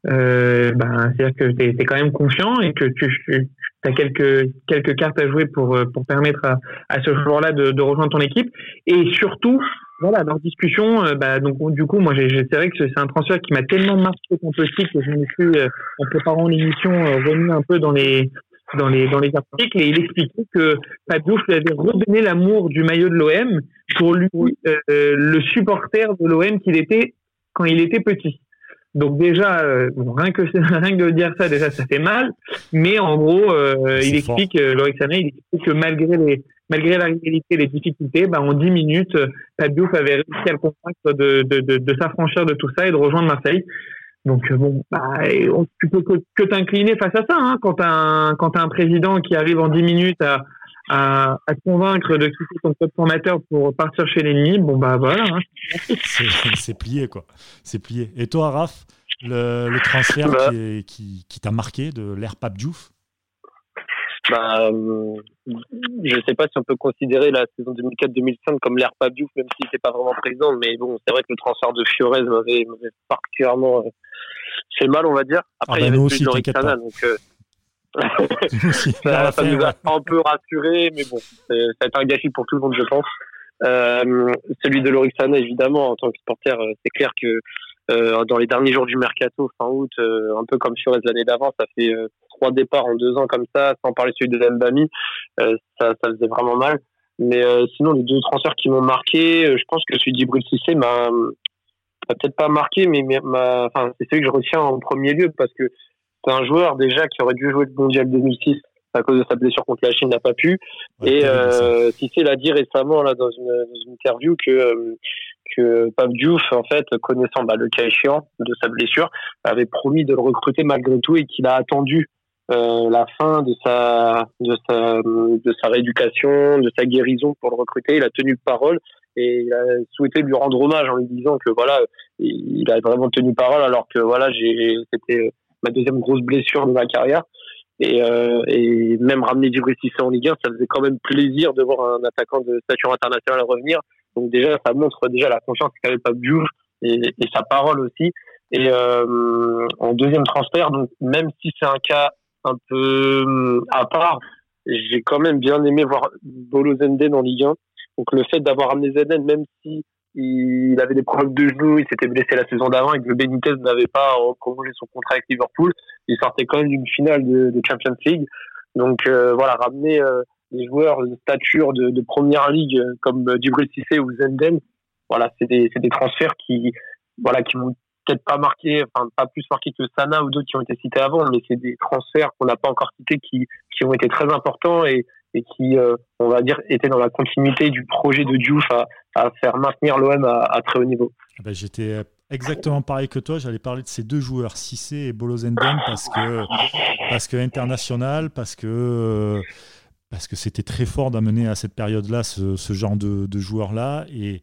euh, bah, c'est-à-dire que tu es, quand même confiant et que tu, as quelques, quelques cartes à jouer pour, pour permettre à, à ce joueur-là de, de rejoindre ton équipe. Et surtout, voilà, leur discussion, bah, donc du coup, moi, c'est vrai que c'est un transfert qui m'a tellement marqué contre le site que je me suis, en préparant l'émission, remis un peu dans les dans les dans les articles et il expliquait que Padouf lui avait redonné l'amour du maillot de l'OM pour lui euh, le supporter de l'OM qu'il était quand il était petit. Donc déjà, euh, bon, rien que rien que de dire ça, déjà ça fait mal. Mais en gros, euh, il explique, euh, Sané, il explique que malgré les malgré la réalité et les difficultés, bah, en 10 minutes, euh, Padouf avait réussi à le convaincre de, de, de, de s'affranchir de tout ça et de rejoindre Marseille. Donc euh, bon, bah, on- tu peux que, que t'incliner face à ça hein, quand t'as un quand t'as un président qui arrive en 10 minutes à, à, à te convaincre de quitter ton club formateur pour partir chez l'ennemi. Bon bah voilà. hein. C'est plié, quoi. C'est plié. Et toi, Raph, le, le transfert Bah. qui, est- qui, qui t'a marqué de l'ère Pape Diouf? Bah, euh, je sais pas si on peut considérer la saison 2004-2005 comme l'ère Diouf, même s'il n'était pas vraiment présent. Mais bon, c'est vrai que le transfert de Fiorez m'avait particulièrement euh, fait mal, on va dire. Après, Ah bah, il y avait aussi, pas. donc euh, ça, ça nous a un peu rassuré, mais bon, ça a été un gâchis pour tout le monde, je pense. Euh, celui de Lorixana, évidemment, en tant que supporter, euh, c'est clair que euh, dans les derniers jours du mercato, fin août, euh, un peu comme sur les années d'avant, ça fait euh, trois départs en deux ans comme ça, sans parler celui de Mbami, ça, ça faisait vraiment mal. Mais sinon, les deux transferts qui m'ont marqué, je pense que celui d'Ibril Cissé m'a peut-être pas marqué, mais enfin, c'est celui que je retiens en premier lieu parce que c'est un joueur déjà qui aurait dû jouer le mondial 2006 à cause de sa blessure contre la Chine, n'a pas pu. Ouais, Et euh, Cissé l'a dit récemment là dans une, dans une interview que euh, que Pape Diouf, en fait, connaissant bah, le cas échéant de sa blessure, avait promis de le recruter malgré tout et qu'il a attendu euh, la fin de sa de sa de sa rééducation, de sa guérison pour le recruter. Il a tenu parole et il a souhaité lui rendre hommage en lui disant que voilà, il a vraiment tenu parole alors que voilà, c'était ma deuxième grosse blessure de ma carrière. Et, euh, même ramener Djibril Cissé en Ligue 1, ça faisait quand même plaisir de voir un attaquant de stature internationale revenir. Donc déjà, ça montre déjà la confiance qu'avait Pape Diouf et, et sa parole aussi. Et euh, en deuxième transfert, donc même si c'est un cas un peu euh, à part, j'ai quand même bien aimé voir Bolo Zenden en Ligue 1. Donc le fait d'avoir amené Zenden, même si il avait des problèmes de genoux, il s'était blessé la saison d'avant et que Benitez n'avait pas prolongé son contrat avec Liverpool, il sortait quand même d'une finale de, de Champions League. Donc euh, voilà, ramener euh, des joueurs de stature de, première ligue euh, comme euh, Djibril ou Zenden, voilà, c'est des, des transferts qui, voilà, qui peut-être pas marqué, enfin pas plus marqué que Sana ou d'autres qui ont été cités avant, mais c'est des transferts qu'on n'a pas encore cités qui, qui ont été très importants et, et qui, euh, on va dire, étaient dans la continuité du projet de Diouf à, à faire maintenir l'OM à, très haut niveau. Ah ben, J'étais exactement pareil que toi. J'allais parler de ces deux joueurs, Cissé et Bolo Zenden, parce que, parce que international, parce que, parce que c'était très fort d'amener à cette période-là ce, ce genre de, de joueurs-là. Et,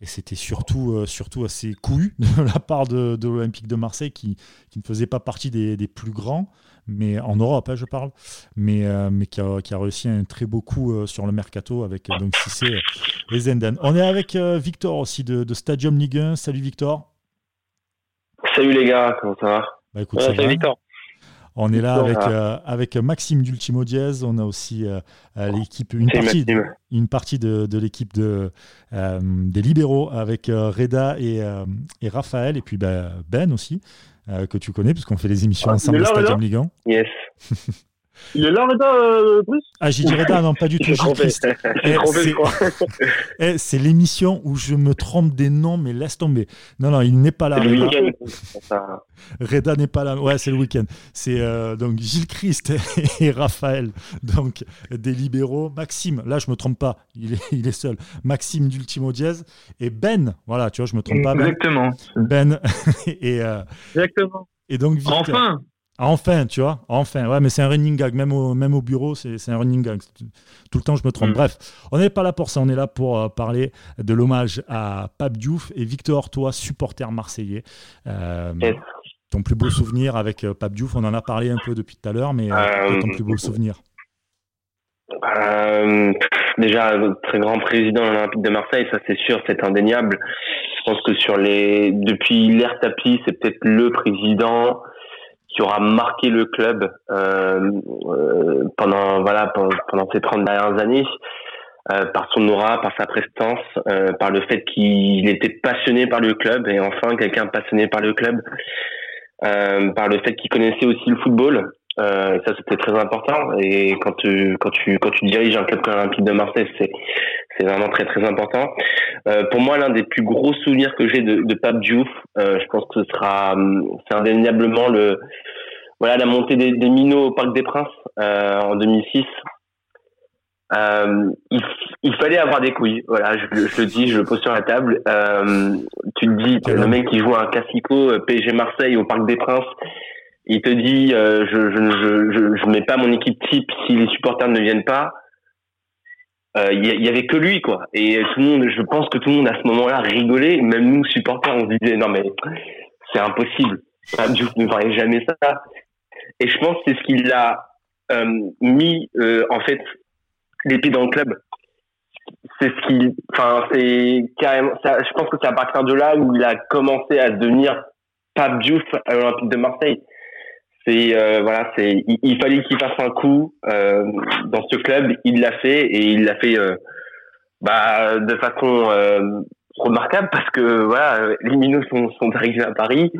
et c'était surtout, euh, surtout assez couillu de la part de, de l'Olympique de Marseille qui, qui ne faisait pas partie des, des plus grands, mais en Europe, hein, je parle, mais, euh, mais qui, a, qui a réussi un très beau coup euh, sur le mercato avec donc Cissé et Zenden. On est avec Victor aussi de, de Stadium Ligue 1. Salut Victor. Salut les gars, comment ça va? Bah, écoute, Ouais, ça salut va. Victor. On est là avec, ça euh, avec Maxime d'Ultimo Diaz. On a aussi euh, euh, l'équipe, une partie, de, Maxime. une partie de, de l'équipe de, euh, des libéraux avec Reda et, et Raphaël, et puis bah, Ben aussi, que tu connais, puisqu'on fait les émissions Ah, ensemble là, Stadium Reda Ligue 1. Yes. Il est là, Reda, euh, Ah, j'ai dit Reda, non, pas du tout. Eh, c'est- eh, c'est l'émission où je me trompe des noms, mais laisse tomber. Non, non, il n'est pas là. C'est le Reda. Reda n'est pas là. Ouais, c'est le week-end. C'est euh, donc Gilles Christ et Raphaël, donc des libéraux. Maxime, là, je me trompe pas, il est, il est seul. Maxime d'Ultimo Diaz et Ben. Voilà, tu vois, je me trompe pas. Ben, Exactement. Ben et, euh, Exactement. et donc Victor. Enfin, Enfin, tu vois, enfin. Ouais, mais c'est un running gag. Même au, même au bureau, c'est un running gag. Tout le temps, je me trompe. Mm. Bref, on n'est pas là pour ça. On est là pour euh, parler de l'hommage à Pape Diouf et Victor, toi, supporter marseillais. Euh, Yes. ton plus beau souvenir avec euh, Pape Diouf, on en a parlé un peu depuis tout à l'heure, mais ton plus beau souvenir. Déjà, très grand président de l'Olympique de Marseille, ça c'est sûr, c'est indéniable. Je pense que sur les, depuis l'ère tapis, c'est peut-être le président qui aura marqué le club euh, euh, pendant voilà pendant, ces 30 dernières années euh, par son aura, par sa prestance, euh, par le fait qu'il était passionné par le club et enfin quelqu'un passionné par le club, euh, par le fait qu'il connaissait aussi le football. Euh, ça c'était très important et quand tu quand tu quand tu diriges un club comme l'Olympique de Marseille c'est c'est vraiment très très important. Euh, pour moi l'un des plus gros souvenirs que j'ai de, de Pape Diouf, euh, je pense que ce sera c'est indéniablement le voilà la montée des, des minots au Parc des Princes euh, en 2006. Euh, il, il fallait avoir des couilles. Voilà, je, je le dis, je le pose sur la table. Euh, tu te dis, le mec qui joue un classico euh, PSG Marseille au Parc des Princes, il te dit, euh, je, je, je, je, je mets pas mon équipe type si les supporters ne viennent pas. Euh, Il il y avait que lui, quoi. Et tout le monde, je pense que tout le monde à ce moment-là rigolait. Même nous, supporters, on se disait, non mais c'est impossible. Pape Diouf ne ferait jamais ça. Et je pense que c'est ce qui l'a euh, mis, euh, en fait, les pieds dans le club. C'est ce qui, enfin, c'est carrément, ça, je pense que c'est à partir de là où il a commencé à devenir Pape Diouf à l'Olympique de Marseille. C'est, euh, voilà, c'est, il, il fallait qu'il fasse un coup euh, dans ce club. Il l'a fait et il l'a fait, euh, bah, de façon remarquable parce que voilà, les Minots sont, sont arrivés à Paris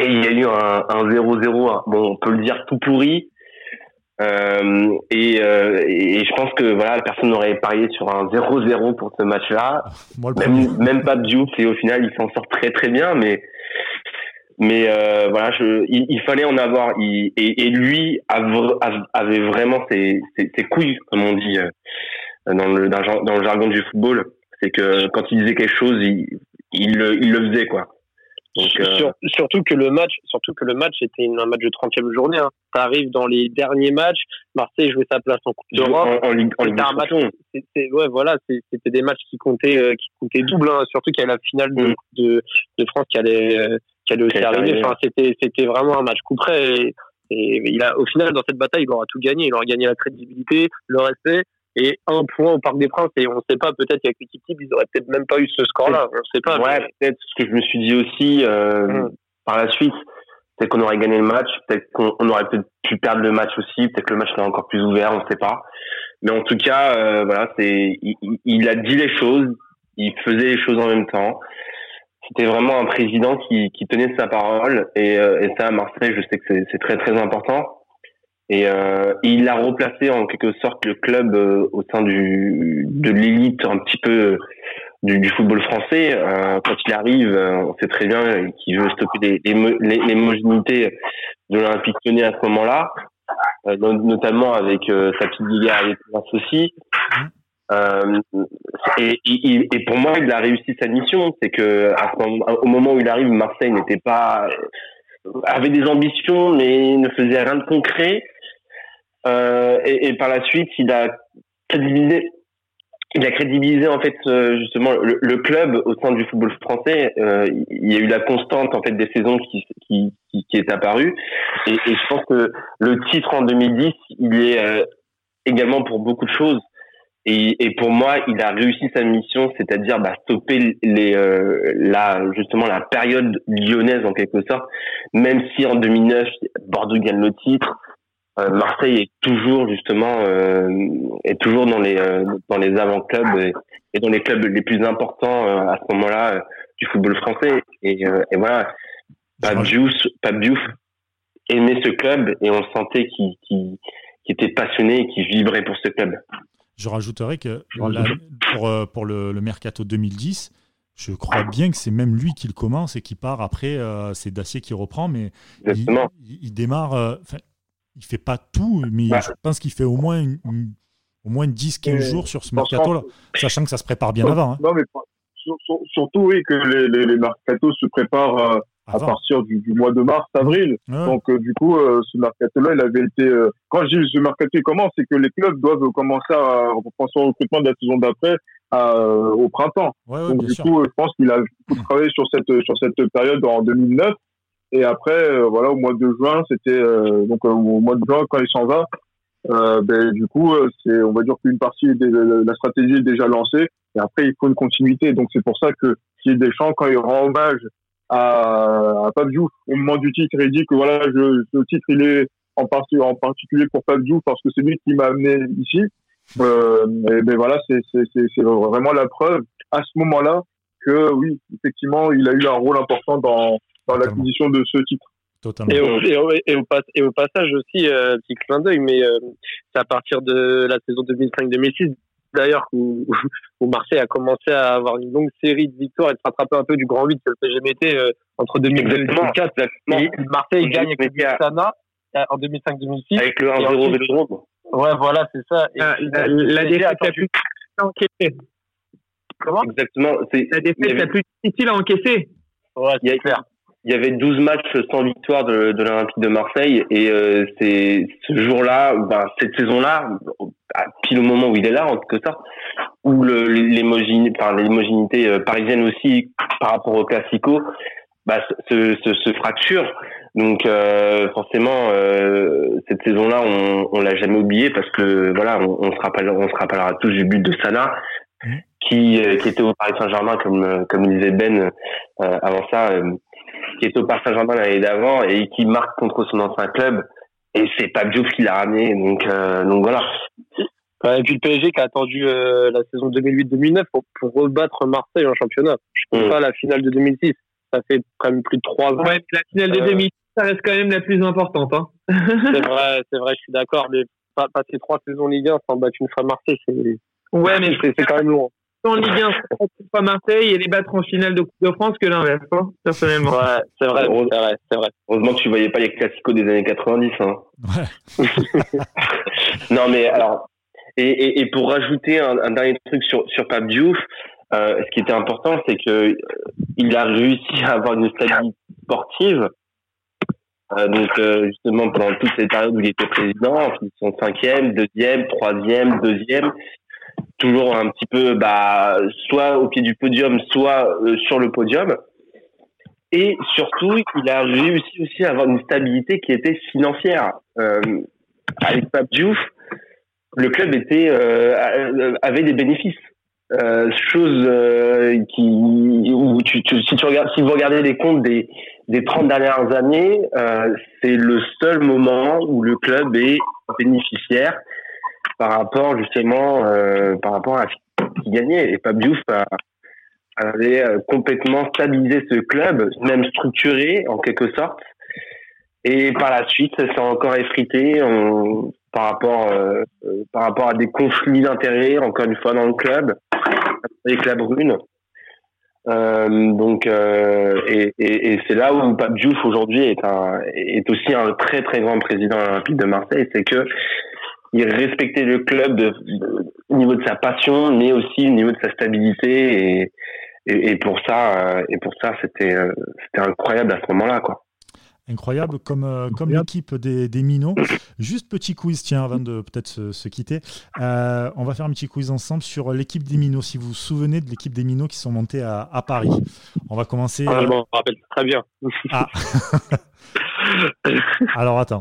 et il y a eu un un 0-0, hein. bon, on peut le dire tout pourri. Et, et je pense que voilà, personne n'aurait parié sur un 0-0 pour ce match-là. Même, même pas Diouf, et au final, il s'en sort très très bien, mais mais euh, voilà, je, il, il fallait en avoir. Il- et, et lui av- av- avait vraiment ses, ses, ses couilles, comme on dit euh, dans le dans, le jargon du football. C'est que quand il disait quelque chose, il, il, le, il le faisait quoi. Donc, euh, Sur- surtout que le match, surtout que le match était un match de 30e journée. Hein. Ça arrive dans les derniers matchs. Marseille jouait sa place en Coupe d'Europe. en, en Ligue, en Ligue un match- ouais, voilà, c'était des matchs qui comptaient, euh, qui comptaient double. Hein. Surtout qu'il y a la finale de, Mm. de, de France qui allait, euh, qui allait aussi arriver. Enfin, c'était, c'était vraiment un match coup près. Et, et il a, au final, dans cette bataille, il aura tout gagné. Il aura gagné la crédibilité, le respect et un point au Parc des Princes. Et on ne sait pas, peut-être qu'avec l'équipe type, ils auraient peut-être même pas eu ce score-là. On ne sait pas. Ouais, mais- peut-être ce que je me suis dit aussi euh, Mm. par la suite, c'est qu'on aurait gagné le match, peut-être qu'on on aurait peut-être pu perdre le match aussi, peut-être que le match serait encore plus ouvert, on ne sait pas. Mais en tout cas, euh, voilà, c'est il a dit les choses, il faisait les choses en même temps. C'était vraiment un président qui, qui tenait sa parole et, euh, et ça à Marseille, je sais que c'est- très très important. Et euh, il a replacé en quelque sorte le club euh, au sein du de l'élite un petit peu du, du football français. Euh, quand il arrive, euh, on sait très bien qu'il veut stopper les, les, mo- les, les homogénéités de l'Olympique Lyonnais à ce moment-là, euh, no- notamment avec euh, sa petite guéguerre avec aussi. Euh, et, pour moi, il a réussi sa mission. C'est que moment, au moment où il arrive, Marseille n'était pas avait des ambitions, mais ne faisait rien de concret. Euh, et, par la suite, il a crédibilisé il a crédibilisé en fait euh, justement le, club au sein du football français. Euh, il y a eu la constante en fait des saisons qui qui, est apparue et, je pense que le titre en 2010 il est euh, également pour beaucoup de choses et, et pour moi il a réussi sa mission c'est-à-dire bah, stopper les euh, la justement la période lyonnaise en quelque sorte. Même si en 2009 Bordeaux gagne le titre euh, Marseille est toujours justement euh, est toujours dans les dans les avant clubs et, et dans les clubs les plus importants à ce moment-là du football français. Et, et voilà. Pape Diouf Pape Diouf aimait ce club et on sentait qu'il qu'il qui étaient passionnés et qui vivraient pour ce club. Je rajouterais que pour, euh, pour le, mercato 2010, je crois bien que c'est même lui qui le commence et qui part après. Euh, c'est Dacier qui reprend, mais il, démarre. Euh, il fait pas tout, mais bah. je pense qu'il fait au moins au moins 10-15 jours sur ce mercato-là, sachant que ça se prépare bien avant. Hein. Non, mais surtout, oui, que les, les, les mercatos se préparent à partir du, du, mois de mars, avril. Donc, euh, du coup, euh, ce mercato-là, il avait été. Euh, quand je dis ce mercato comment, c'est que les clubs doivent commencer à penser au recrutement de la saison d'après au printemps. Donc, du coup, je pense qu'il a beaucoup travaillé sur cette sur cette période en 2009. Et après, voilà, au mois de juin, c'était donc au mois de juin quand il s'en va. ben, du coup, c'est, on va dire qu'une partie de la stratégie est déjà lancée. Et après, il faut une continuité. Donc, c'est pour ça que si Deschamps, quand il rend hommage à, à au moment du titre. Il dit que voilà je, ce titre il est en, partie, en particulier pour Diouf parce que c'est lui qui m'a amené ici. Euh, et ben voilà c'est c'est vraiment la preuve à ce moment-là que oui effectivement il a eu un rôle important dans dans l'acquisition de ce titre. Totalement. Et, au, et, au, et, au, et, au, passage aussi, euh, petit clin d'œil, mais euh, c'est à partir de la saison 2005-2006 d'ailleurs où, où, Marseille a commencé à avoir une longue série de victoires et de se rattraper un peu du grand 8 que le PSG mettait euh, entre 2002 et 2004. Et Marseille gagne avec le Sana euh, en 2005-2006. Avec le 1-0 Vélodrome. Ouais, voilà, c'est ça. Et ah, la, la, défaite la plus encaissée. Comment? Exactement. La défaite la plus difficile à encaisser. Ouais, c'est clair il y avait 12 matchs sans victoire de, de l'Olympique de Marseille et euh, c'est ce jour-là, ben, cette saison-là, pile au moment où il est là en quelque sorte, où l'hémogénéité enfin, euh, parisienne aussi par rapport au Classico bah, se, se, se fracture. Donc euh, forcément, euh, cette saison-là, on, on l'a jamais oublié parce que voilà, on, on, se rappelle, on se rappellera tous du but de Sana, mmh. qui, qui était au Paris Saint-Germain comme comme disait Ben avant ça qui est au Paris Saint-Germain l'année d'avant et qui marque contre son ancien club. Et c'est pas Diouf qui l'a ramené. Donc, euh, donc voilà. et puis le PSG qui a attendu euh, la saison 2008-2009 pour, pour, rebattre Marseille en championnat. Je ne mm. pas la finale de 2006. Ça fait quand même plus de trois ans. Ouais, la finale de 2006, euh, ça reste quand même la plus importante. Hein. c'est vrai, c'est vrai, je suis d'accord. Mais passer trois saisons Ligue 1 sans battre une fois Marseille, c'est ouais, mais c'est quand même lourd en Ligue 1 pas Marseille et les battre en finale de Coupe de France que l'inverse, hein, personnellement. Ouais, c'est vrai, c'est vrai, c'est vrai. Heureusement que tu voyais pas les classicos des années 90. Hein. Ouais. non, mais alors, et, et, et pour rajouter un, un, dernier truc sur, sur Pape Diouf, euh, ce qui était important, c'est que euh, il a réussi à avoir une stabilité sportive. Euh, donc euh, justement pendant toute cette période où il était président, en son cinquième, deuxième, troisième, deuxième, toujours un petit peu bah, soit au pied du podium, soit euh, sur le podium. Et surtout, il a réussi aussi à avoir une stabilité qui était financière. Euh, avec Pape Diouf, le club était euh, avait des bénéfices. Euh, chose euh, qui où tu, tu, si tu regardes si vous regardez les comptes des des 30 dernières années, c'est le seul moment où le club est bénéficiaire par rapport justement euh, par rapport à ce qu'il gagnait. Et Pape Diouf avait euh, complètement stabilisé ce club, même structuré en quelque sorte. Et par la suite, ça s'est encore effrité par rapport euh, par rapport à des conflits d'intérêts, encore une fois dans le club, avec la Brune. donc et, et, c'est là où Pape aujourd'hui est un est aussi un très très grand président olympique de Marseille, c'est que il respectait le club de, au niveau de sa passion, mais aussi au niveau de sa stabilité. Et, et, et pour ça, euh, et pour ça, c'était euh, c'était incroyable à ce moment-là, quoi. Incroyable comme, euh, comme l'équipe des, des, Minots. Juste petit quiz, tiens, avant de peut-être se, se, quitter. Euh, on va faire un petit quiz ensemble sur l'équipe des Minots. Si vous vous souvenez de l'équipe des Minots qui sont montés à, à Paris. On va commencer. Ah, je m'en rappelle très bien. Ah. Alors attends.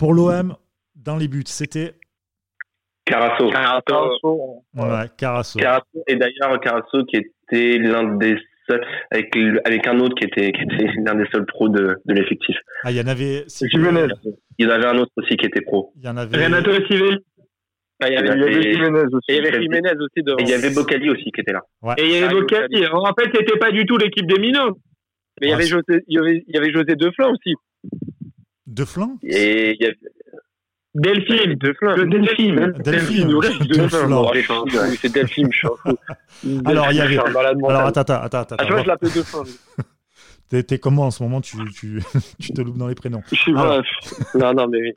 Pour l'OM, dans les buts, c'était Carasso. Carasso. Ouais, Carasso. Carasso. Et d'ailleurs, Carasso qui était l'un des seuls, avec, avec un autre qui était, qui était l'un des seuls pros de, de l'effectif. Ah, il y en avait. Jiménez. Il y en avait un autre aussi qui était pro. Il y en avait. Renato Civelli. Ah, il y avait, avait Jiménez aussi. il y avait Jiménez aussi devant. Et il y avait Bocali aussi qui était là. Ouais. Et il y avait ah, Bocali. En fait, c'était pas du tout l'équipe des Minots. Mais il y avait José, il y avait, il y avait José Deflin aussi. Deflin? Et il y avait, Delphine. Delphine. Delphine. Delphine. Delphine. C'est Delphine, je suis un fou. Alors, il y avait. Je. Alors, attends, attends, attends. Ah, tu vois, je l'appelais Delphine. T'es t'es comme moi en ce moment, tu, tu, tu te loupes dans les prénoms. Je suis pas. Non, non, mais oui.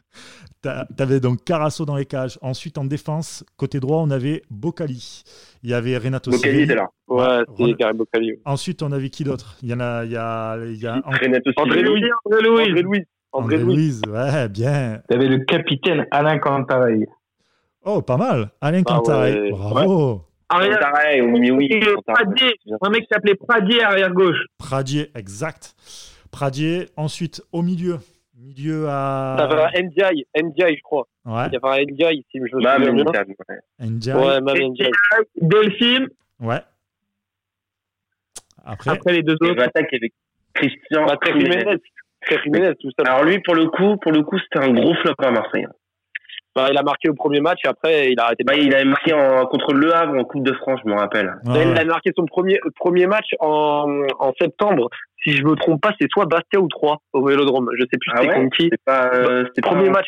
T'avais donc Carasso dans les cages. Ensuite, en défense, côté droit, on avait Bocali. Il y avait Renato Bocali était là. Ouais, c'est Gary Bocali. ouais. Ensuite, on avait qui d'autre? Il y en a, il y a, il y a Renato André Silva. Louis. André Louis. André Louis. André André Louis. Louise. Ouais, bien. Il y avait le capitaine Alain Cantarelli. Oh, pas mal. Alain Ah Cantaré. ouais. Bravo. Arrière- Cantarelli, oui, oui. Et Pradier. Un mec qui s'appelait Pradier arrière gauche. Pradier, exact. Pradier. Ensuite, au milieu. Milieu à. T'avais un NDI, NDI, je crois. Ouais, Il y avait un NDI, si je me souviens bien. ouais. Ndiaye. Ouais, même NDI. Delphine. Ouais. Après, Après les deux Et autres. l'attaque avec Christian Très Jiménez. Très tout ça. Alors lui, pour le coup, pour le coup, c'était un gros flop à Marseille. Bah, il a marqué au premier match et après, il a arrêté de Bah, il avait marqué en, contre Le Havre en Coupe de France, je me rappelle. ouais, Il a marqué son premier, premier match en, en septembre. Si je me trompe pas, c'est soit Bastia ou 3 au Vélodrome. Je sais plus Ah c'était ouais contre qui. C'était pas, euh, pas Premier un- match.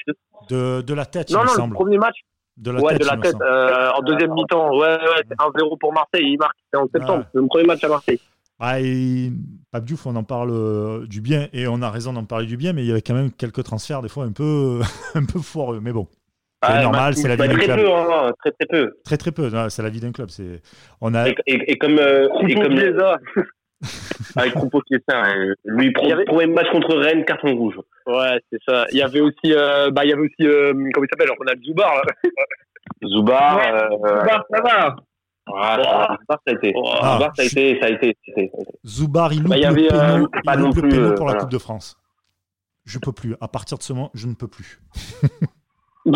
de, de la tête, Non, il non, le premier match. De la ouais, tête, de la euh, en deuxième mi-temps. Ouais, ouais, c'est 1-0 pour Marseille. Il marque. C'est en septembre. Ouais. C'est le premier match à Marseille. Ah, et Pape Diouf, on en parle euh, du bien, et on a raison d'en parler du bien, mais il y avait quand même quelques transferts, des fois un peu, un peu foireux. Mais bon, c'est Ah, normal, c'est la vie bah, d'un très club. peu, hein, très très peu. Très très peu, c'est la vie d'un club. C'est... On a... Et, et- et comme, euh, et comme Chiesa. avec Croupeau qui est ça, hein, lui, Il y avait- premier match contre Rennes, carton rouge. Ouais, c'est ça. Il y avait aussi, euh, bah, il y avait aussi, euh, comment il s'appelle? Ronald Zubar, là. Zubar, Ouais. euh, Bah, ça va. Ah, Zubar, ça a été. Ah. Zubar, ça a été, ça a été, ça a été. Zubar, il loupe Bah, il y le avait, euh, péno, pas il non loupe le plus, péno euh, pour la voilà. Coupe de France. Je peux plus. À partir de ce moment, je ne peux plus.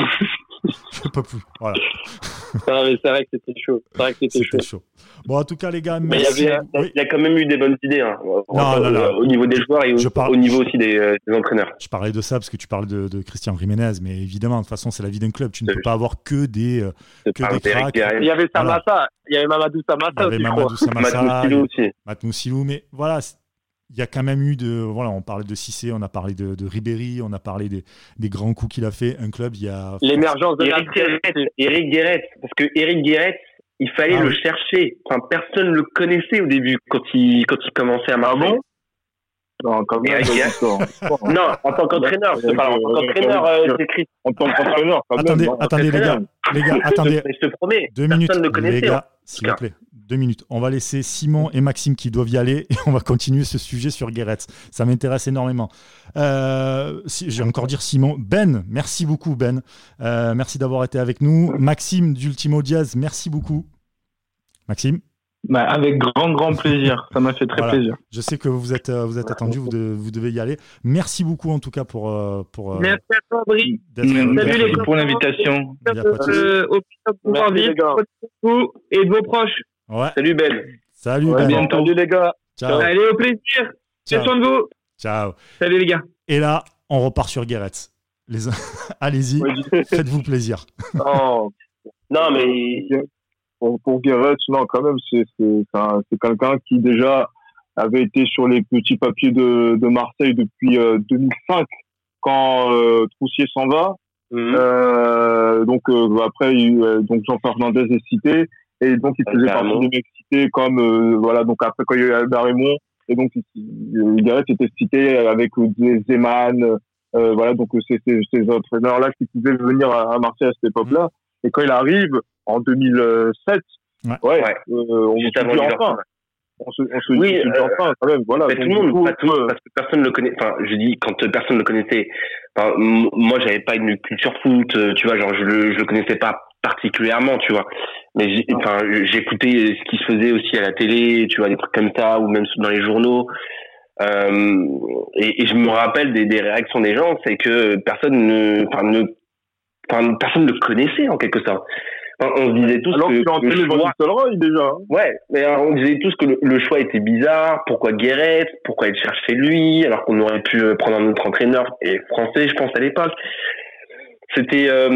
je peux plus. Voilà, Non, mais c'est vrai que c'était chaud. C'est vrai que c'était chaud. Bon, en tout cas, les gars, Mais il y merci. avait, Oui, il a quand même eu des bonnes idées, hein, Non, non, non. au niveau des joueurs et au, Je parle- au niveau aussi des, euh, des entraîneurs. Je parlais de ça parce que tu parles de, de Christian Jiménez, mais évidemment, de toute façon, c'est la vie d'un club. Tu ne peux pas avoir que des, euh, Que pas des cracks. Il y avait Voilà. Samassa. Il y avait Mamadou Samassa il y avait. Mamadou Samassa, Matt Moussilou aussi. Matt Moussilou, mais voilà, il y a quand même eu de. Voilà, on parlait de Cissé, on a parlé de, de Ribéry, on a parlé des, des grands coups qu'il a fait. Un club, il y a. L'émergence de Eric la Guéret, Eric Guéret, parce que Eric Guéret, il fallait Ah le oui. chercher. Enfin, personne le connaissait au début quand il quand il commençait à Marseille. bon? Non. Eric en tant qu'entraîneur. En tant qu'entraîneur, euh, c'est Christ. En tant qu'entraîneur, même. Attendez, attendez, les gars, les gars, attendez, je te promets, deux personne minutes, ne le connaissait. les hein. gars, s'il vous plaît, deux minutes. On va laisser Simon et Maxime qui doivent y aller et on va continuer ce sujet sur Guéret. Ça m'intéresse énormément. Euh, si, J'ai encore dire Simon. Ben, merci beaucoup, Ben. Euh, merci d'avoir été avec nous. Maxime d'Ultimo Diaz, merci beaucoup. Maxime Bah, avec grand, grand plaisir. Ça m'a fait très Voilà. plaisir. Je sais que vous êtes, euh, vous êtes attendu, vous, de- vous devez y aller. Merci beaucoup en tout cas pour, euh, pour Merci à toi, Brie. d'être Salut, Merci les pour l'invitation. Euh, au vite. vous et de vos proches. Ouais. Salut Ben. Salut Ouais, Ben. bientôt. Salut les gars. Ciao. Allez, au plaisir. Prenez Ciao. soin de vous. Ciao. Salut les gars. Et là, on repart sur Guéret. Les... Allez-y, faites-vous plaisir. Oh, Non, mais pour, pour Guéret, non, quand même, c'est c'est- c'est un- c'est quelqu'un qui déjà avait été sur les petits papiers de, de Marseille depuis euh, 2005 quand euh, Troussier s'en va. Mhm. Euh, donc euh, après, euh, donc Jean Fernandez est cité et donc il faisait Carrément. partie des mecs cités comme euh, voilà donc après quand il y a eu Albert Raymond et donc euh, Guéret était cité avec euh, Zeman euh, voilà donc ces, ces entraîneurs là qui pouvaient venir à, à Marseille à cette époque-là et quand il arrive en 2007 Ouais. euh, on Juste se dit enfin on se, on se Oui, dit euh, enfin quand même voilà Mais tout le monde, pas tout euh, parce que personne ne le connaît. Enfin, je dis quand euh, personne ne le connaissait. Enfin, moi, j'avais pas une culture foot, euh, tu vois, genre je le, je le connaissais pas particulièrement, tu vois. Mais enfin, j'écoutais ce qui se faisait aussi à la télé, tu vois, des trucs comme ça, ou même dans les journaux. Euh, et, et je me rappelle des, des réactions des gens, c'est que personne ne, enfin, ne, enfin, personne ne le connaissait en quelque sorte. Enfin, on se disait tous alors que le choix- Nistelrooy déjà. Ouais, mais alors, on disait tous que le, le choix était bizarre. Pourquoi Guéret Pourquoi il cherchait lui Alors qu'on aurait pu euh, prendre un autre entraîneur et français, je pense à l'époque. C'était, euh,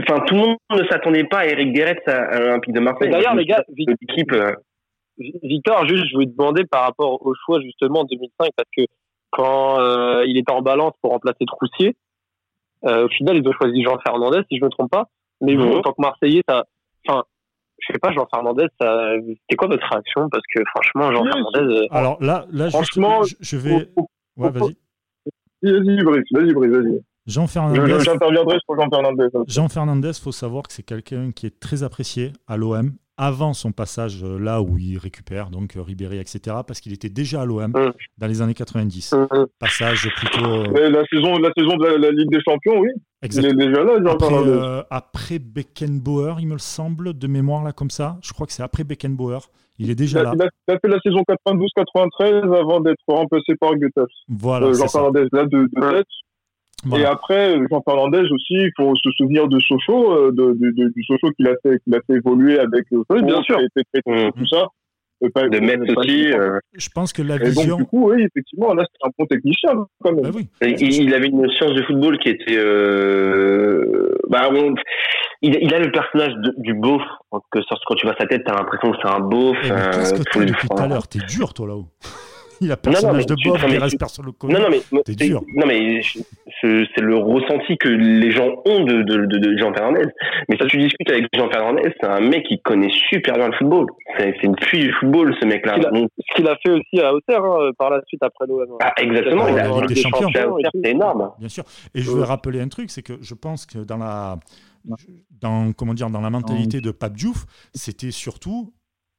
enfin, tout le monde ne s'attendait pas à Eric Guéret à, l'Olympique de Marseille. D'ailleurs, les gars, l'équipe, euh, Victor, juste, je voulais te demander par rapport au choix justement en 2005, parce que quand euh, il était en balance pour remplacer Troussier, au final, ils ont choisi Jean Fernandez, si je me trompe pas. Mais vous, en tant que Marseillais, enfin, je sais pas, Jean Fernandez, c'était quoi votre réaction? Parce que franchement, Jean Fernandez. Alors là, là franchement, je, vais. Ouais, vas-y. Vas-y, Brice, vas-y, Brice, vas-y. Jean Fernandez. J'interviendrai sur Jean Fernandez. Jean Fernandez, faut savoir que c'est quelqu'un qui est très apprécié à l'OM avant son passage euh, là où il récupère donc euh, Ribéry, etc. Parce qu'il était déjà à l'OM mm. dans les années 90. Mm. Passage plutôt. Euh, la saison, la saison de la, Ligue des Champions, oui. Exactement. Il est déjà là, Jean après, Fernandez. après Beckenbauer, il me semble, de mémoire là comme ça. Je crois que c'est après Beckenbauer. Il est déjà là. Il a, fait la saison 92-93 avant d'être remplacé par Guetas. Voilà. Jean Fernandez, là, de, de tête. Et après, Jean Fernandez aussi, il faut se souvenir de Sochaux, euh, de, du Sochaux qu'il a fait, qu'il a fait évoluer avec le oui, bien sûr. Mmh. tout ça. Pas, de Metz aussi. Euh... Je pense que la vision. donc, du coup, oui, effectivement, là, c'est un bon technicien, quand même. Bah oui. il, avait une science de football qui était. Euh... Bah, il, il, a le personnage de, du beauf. Que quand tu vois sa tête, t'as l'impression que c'est un beauf. Eh, Qu'est-ce que tu depuis tout à l'heure? T'es dur, toi, là-haut. Il a personnage de Bob, il reste personne le connaît. Non, non, mais, c'est dur. Non, mais c'est le ressenti que les gens ont de, de, de, Jean Fernandez. Mais ça, tu discutes avec Jean Fernandez, c'est un mec qui connaît super bien le football. C'est une fille du football, ce mec-là. Ce qu'il a, fait aussi à Auxerre, hein, par la suite, après l'OM. Ah, exactement, il a des champions. C'est énorme. Bien sûr. Et je veux rappeler un truc, c'est que je pense que dans la dans comment dire dans la mentalité de Pape Diouf, c'était surtout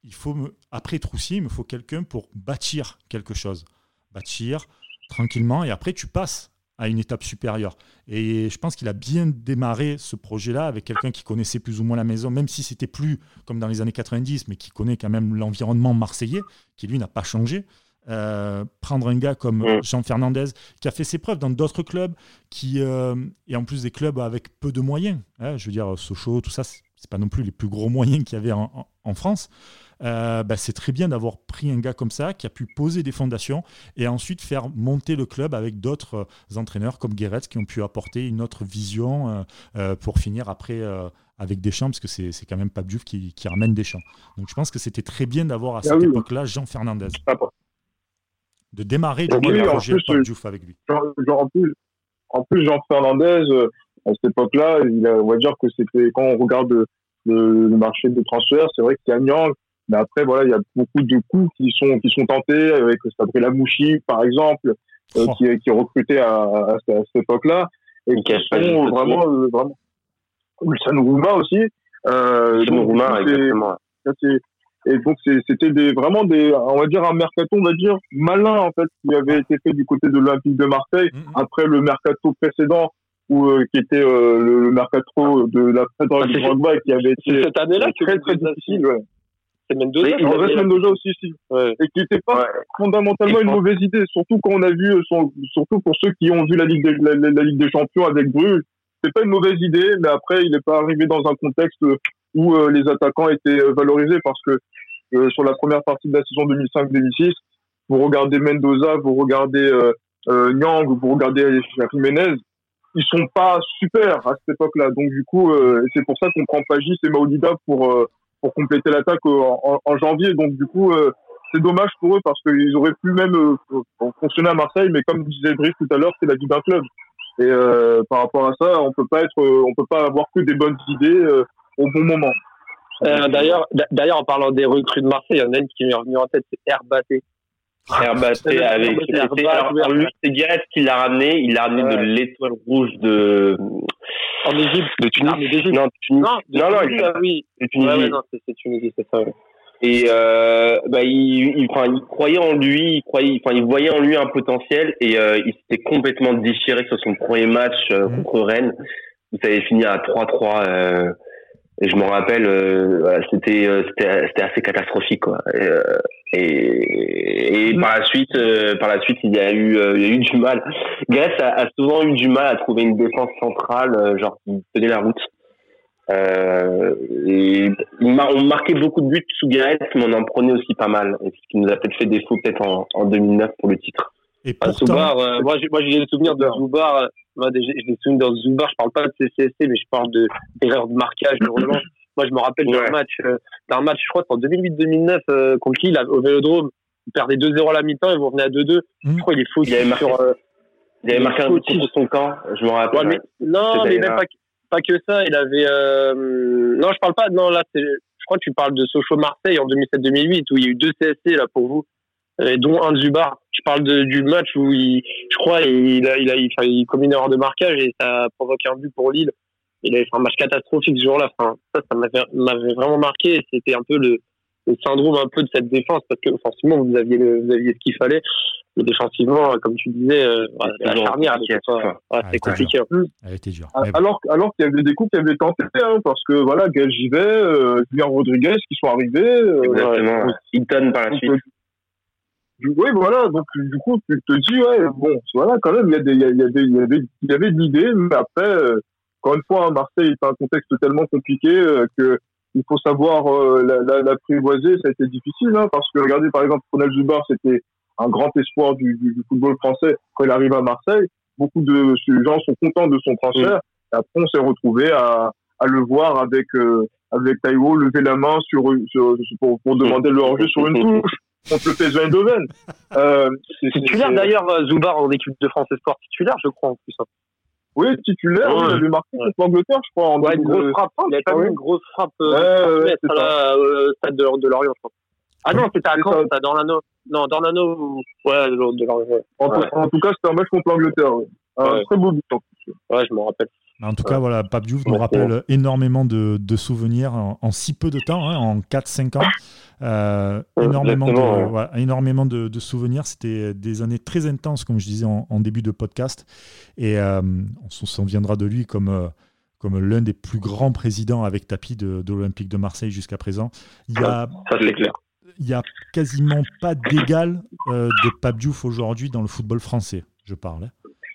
il faut me, après Troussier, il me faut quelqu'un pour bâtir quelque chose. Bâtir tranquillement, et après tu passes à une étape supérieure. Et je pense qu'il a bien démarré ce projet-là avec quelqu'un qui connaissait plus ou moins la maison, même si c'était plus comme dans les années 90, mais qui connaît quand même l'environnement marseillais, qui lui n'a pas changé. Euh, prendre un gars comme mm. Jean Fernandez, qui a fait ses preuves dans d'autres clubs, qui euh, et en plus des clubs avec peu de moyens. Hein, je veux dire, Sochaux, tout ça, c'est pas non plus les plus gros moyens qu'il y avait en France. Euh, bah, c'est très bien d'avoir pris un gars comme ça qui a pu poser des fondations et ensuite faire monter le club avec d'autres euh, entraîneurs comme Guéret qui ont pu apporter une autre vision euh, pour finir après avec Deschamps, parce que c'est, quand même pas Diouf qui, qui, ramène Deschamps. Donc je pense que c'était très bien d'avoir à cette ah époque-là Jean Fernandez. De démarrer le projet Diouf avec lui. en, plus, en, plus, Jean Fernandez, à cette époque-là, on va dire que c'était quand on regarde le, marché de transfert, c'est vrai qu'il y a Nyang, mais après, voilà, il y a beaucoup de coups qui sont, qui sont tentés avec Sabri Lamouchi, par exemple, euh, oh. qui, qui est recruté à, à, cette époque-là. Et qui sont vraiment, euh, vraiment. Ulsan Rouma aussi. Euh, Rouma, exactement. Et donc, c'était des, vraiment des, on va dire, un mercato, on va dire, malin, en fait, qui avait été fait du côté de l'Olympique de Marseille, mm, mm. après le mercato précédent, où, euh, qui était euh, le, mercato de la Frédéric ah, Drogba, qui avait été cette année-là très, très difficile, ouais. C'est Mendoza. Oui, Mendoza aussi, si. Ouais. Et qui n'était pas fondamentalement une mauvaise idée, surtout quand on a vu, euh, surtout pour ceux qui ont vu la Ligue des, la, Ligue des Champions avec Bruges. C'est pas une mauvaise idée, mais après, il n'est pas arrivé dans un contexte où euh, les attaquants étaient euh, valorisés parce que euh, sur la première partie de la saison 2005-2006, vous regardez Mendoza, vous regardez euh, Nyang, vous regardez Jiménez, ils sont pas super à cette époque-là. Donc du coup, c'est pour ça qu'on prend Pagis et Maudida pour pour compléter l'attaque en, en, janvier. Donc du coup, euh, c'est dommage pour eux parce qu'ils auraient pu même euh, fonctionner à Marseille, mais comme disait Brice tout à l'heure, c'est la vie d'un club. Et euh, par rapport à ça, on peut pas être, on peut pas avoir que des bonnes idées au bon moment. d'ailleurs, d'ailleurs, en parlant des recrues de Marseille, il y en a une qui m'est revenue en tête, c'est Herbaté. Herbaté avec. C'est Guéret qui l'a ramené. Il l'a ramené de l'étoile rouge de en Égypte. De Tunis. Non, Tunis. Non, non, non, il... oui. De Tunisie. non, c'est Tunisie, c'est ça. Et euh, bah, il, il, enfin, il croyait en lui, il croyait, enfin, il voyait en lui un potentiel et euh, il s'était complètement déchiré sur son premier match euh, mmh. contre Rennes. Ça avait fini à 3-3. Euh, et je me rappelle, euh, c'était, euh, c'était, c'était assez catastrophique, quoi. Et, et, et par la suite, par la suite, il y a eu, il y a eu du mal. Grèce a, a, souvent eu du mal à trouver une défense centrale, genre qui tenait la route. Euh, et on marquait beaucoup de buts sous Gareth, mais on en prenait aussi pas mal. ce qui nous a peut-être fait défaut peut-être en, en 2009 pour le titre. Et pourtant, Soubar, euh, moi, j'ai, moi j'ai des souvenirs de Zoubar. Euh, moi, j'ai de Zoubar. Je parle pas de CCSC, mais je parle de d'erreurs de marquage, de relance. Moi, je me rappelle d'un match, euh, d'un match, je crois, c'est en 2008-2009 euh, contre qui, là, au Vélodrome. Ils perdaient 2-0 à la mi-temps et vous revenez à 2-2. Mmh. Je crois qu'il est faux. Il avait marqué, sur, Il avait marqué un but contre son camp, je me rappelle. Ouais, mais, non, mais même pas, pas que ça. Il avait. Euh, non, je parle pas. Non, là, c'est. Je crois que tu parles de Sochaux Marseille en 2007-2008 où il y a eu deux CSC là pour vous, et dont un Zubar. Je parle de, du match où il, je crois, il a, il a, il, il commet une erreur de marquage et ça a provoqué un but pour Lille. Il avait fait un match catastrophique ce jour-là. Enfin, ça, ça m'avait vraiment marqué. C'était un peu le, le syndrome un peu de cette défense parce que forcément vous aviez le, vous aviez ce qu'il fallait. Mais défensivement comme tu disais euh, la charnière c'était compliqué. elle était dure. Alors alors qu'il y avait des coups qui avaient tenté hein, parce que voilà Gaël Givet euh, Julien Rodriguez qui sont arrivés euh, exactement Hinton par la suite. oui voilà donc du coup tu te dis ouais bon voilà quand même il y a des il y, a, il y, a des, il y avait il y avait de l'idée mais après euh, encore une fois hein, Marseille est un contexte tellement compliqué euh, que il faut savoir euh, l'apprivoiser. Ça a été difficile, hein, parce que regardez par exemple Ronald Zubar, c'était un grand espoir du, du, football français quand il arrive à Marseille. Beaucoup de gens sont contents de son transfert. Et après, on s'est retrouvé à, à, le voir avec euh, avec Taïwo lever la main sur, sur pour, pour, demander le hors-jeu sur une touche contre le PSV Eindhoven. Euh, titulaire d'ailleurs Zubar en équipe de France Espoir titulaire, je crois en plus. Hein. Oui, titulaire, il avait marqué contre l'Angleterre, je crois. En ouais, une grosse frappe. Il a quand même une grosse frappe euh, ouais, à euh, stade de, de Lorient, je crois. Ah non, c'était à Caen, c'était dans l'anneau. Non, dans l'anneau, ouais, de Lorient. Ouais. En, en, tout cas, c'était un match contre l'Angleterre. Ouais. Un très beau but. Ouais, je m'en rappelle. En tout cas, voilà, Pape Diouf nous rappelle énormément de, de souvenirs en, en, si peu de temps, hein, en 4-5 ans. Euh, énormément, de, énormément de, de souvenirs. C'était des années très intenses, comme je disais en, en début de podcast. Et euh, on s'en souviendra de lui comme, euh, comme l'un des plus grands présidents avec tapis de, de l'Olympique de Marseille jusqu'à présent. Il y a, Ça, c'est clair. Il n'y a quasiment pas d'égal euh, de Pape Diouf aujourd'hui dans le football français, je parle.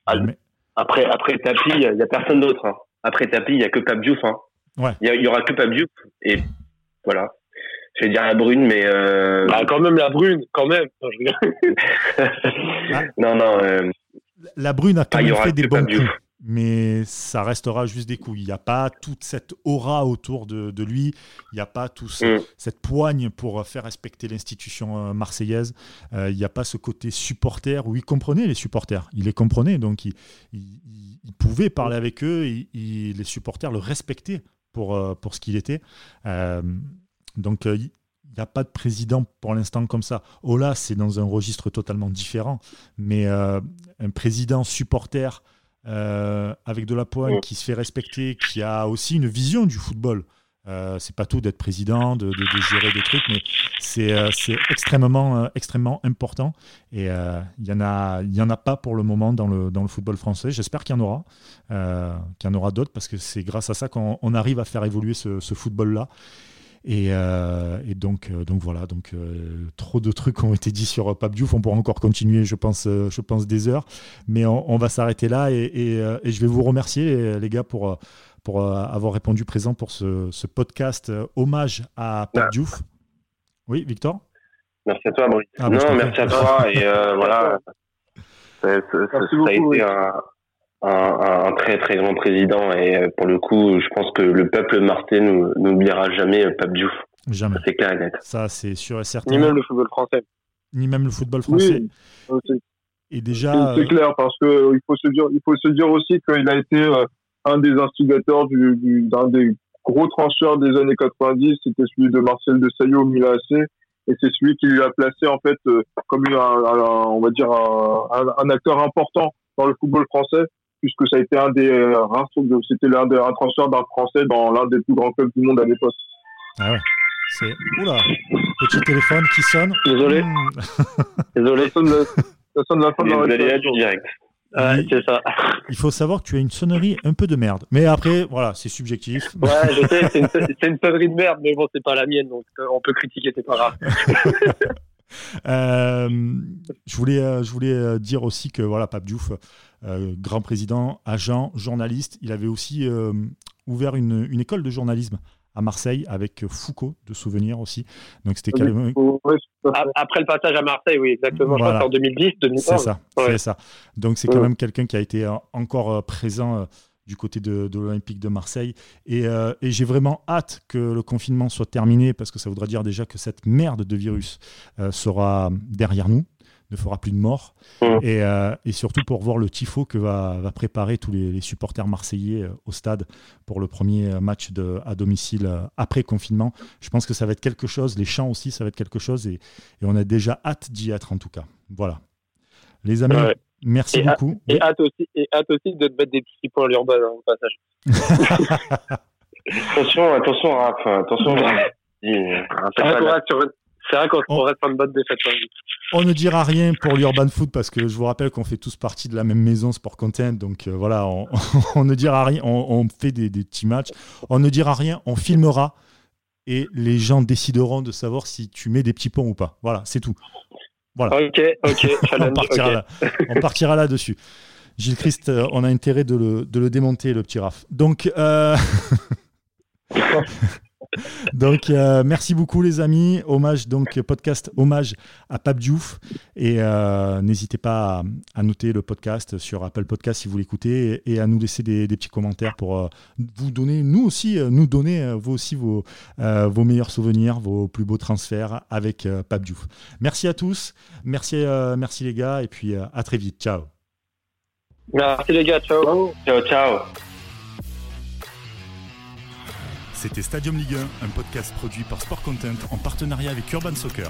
Ah, Mais... Après, après Tapi, il n'y a personne d'autre. Hein. Après Tapi, il n'y a que Pape Diouf. Hein. Ouais. Il n'y aura que Pape Diouf. Et voilà. Je vais dire la brune, mais. Euh... Bah, quand même la brune, quand même. non, non. Euh... La brune a quand ah, même fait des bons coups mais ça restera juste des coups. Il n'y a pas toute cette aura autour de, de lui, il n'y a pas tout ce, mm. cette poigne pour faire respecter l'institution marseillaise, euh, il n'y a pas ce côté supporter où il comprenait les supporters, il les comprenait, donc il, il, il pouvait parler avec eux, il, les supporters le respectaient pour, euh, pour ce qu'il était. Euh, donc il n'y a pas de président pour l'instant comme ça. Ola, c'est dans un registre totalement différent, mais un président supporter euh, avec de la poigne, qui se fait respecter, qui a aussi une vision du football. Euh, c'est pas tout d'être président, de, de, de, gérer des trucs, mais c'est euh, extrêmement, euh, extrêmement important. Et il n'y en, a, y en a pas pour le moment dans le, dans le football français. J'espère qu'il y en aura, qu'il y en aura d'autres, parce que c'est grâce à ça qu'on arrive à faire évoluer ce, ce football-là. Et, euh, et, donc, euh, donc voilà, donc euh, trop de trucs ont été dit sur Pape Diouf. On pourra encore continuer, je pense, je pense des heures, mais on, on va s'arrêter là. Et, et, et, je vais vous remercier, les gars, pour, pour avoir répondu présent pour ce, ce podcast hommage à Pape Diouf. Oui, Victor? Merci à toi, Brice. Ah, non, merci à toi. Et voilà, ça, ça, ça, a été un, un, un, très très grand président et euh, pour le coup, je pense que le peuple marseillais n'oubliera jamais euh, Pape Diouf. Jamais. C'est clair et net. Ça, c'est sûr et certain. Ni même le football français. Ni même le football français. Oui, et déjà. C'est clair parce que il faut se dire, il faut se dire aussi qu'il a été euh, un des instigateurs du, du, d'un des gros transferts des années 90. C'était celui de Marcel de Saillot au Milan AC. Et c'est celui qui lui a placé en fait comme un, un, on va dire un, un acteur important dans le football français puisque ça a été un des euh, c'était l'un des un transfert d'un Français dans l'un des plus grands clubs du monde à l'époque. Ah ouais. C'est oula, petit téléphone qui sonne. Désolé. Mmh. Désolé. Ça sonne, ça sonne la fin de la réponse. direct. Ouais, c'est ça. Il faut savoir que tu as une sonnerie un peu de merde. Mais après, voilà, c'est subjectif. Ouais, je sais, c'est une, une, sonnerie de merde, mais bon, c'est pas la mienne, donc euh, on peut critiquer, c'est pas grave. euh, je voulais, euh, je voulais dire aussi que voilà, Pape Diouf, euh, grand président, agent, journaliste. Il avait aussi euh, ouvert une, une, école de journalisme à Marseille avec Foucault de souvenirs aussi. Donc c'était carrément... après le passage à Marseille, oui, exactement. Voilà. en 2010, 2011. C'est ça, ouais. c'est ça. Donc c'est quand même quelqu'un qui a été encore présent du côté de, de l'Olympique de Marseille. Et, euh, et j'ai vraiment hâte que le confinement soit terminé parce que ça voudra dire déjà que cette merde de virus euh, sera derrière nous. ne fera plus de morts. Mm. Et, euh, et surtout pour voir le tifo que va, va préparer tous les, les supporters marseillais au stade pour le premier match de, à domicile après confinement. Je pense que ça va être quelque chose. Les chants aussi, ça va être quelque chose. Et, et on a déjà hâte d'y être en tout cas. Voilà. Les amis, Ouais. Merci Et beaucoup. Et hâte aussi, et hâte aussi de te mettre des petits points à l'urbain hein, au passage. Attention, attention, Raph, attention. C'est vrai qu'on pas- On- reste sur une bonne défaite. On ne dira rien pour l'Urban Foot parce que je vous rappelle qu'on fait tous partie de la même maison Sport Content. Donc euh, voilà, on, on ne dira rien. On, on fait des, des petits matchs. On ne dira rien. On filmera et les gens décideront de savoir si tu mets des petits ponts ou pas. Voilà, c'est tout. Voilà. Ok, ok, on partira ok. là. On partira là-dessus. Gilles Christ, euh, on a intérêt de le, de le démonter, le petit Raph. Donc, euh, donc euh, merci beaucoup les amis. Hommage donc podcast hommage à Pape Diouf et euh, n'hésitez pas à, à noter le podcast sur Apple Podcast si vous l'écoutez et, et à nous laisser des, des petits commentaires pour euh, vous donner nous aussi euh, nous donner euh, vous aussi vos euh, vos meilleurs souvenirs, vos plus beaux transferts avec euh, Pape Diouf. Merci à tous, merci euh, merci les gars et puis euh, à très vite. Ciao. Merci les gars, ciao. Ciao, ciao. C'était Stadium Ligue 1, un podcast produit par Sport Content en partenariat avec Urban Soccer.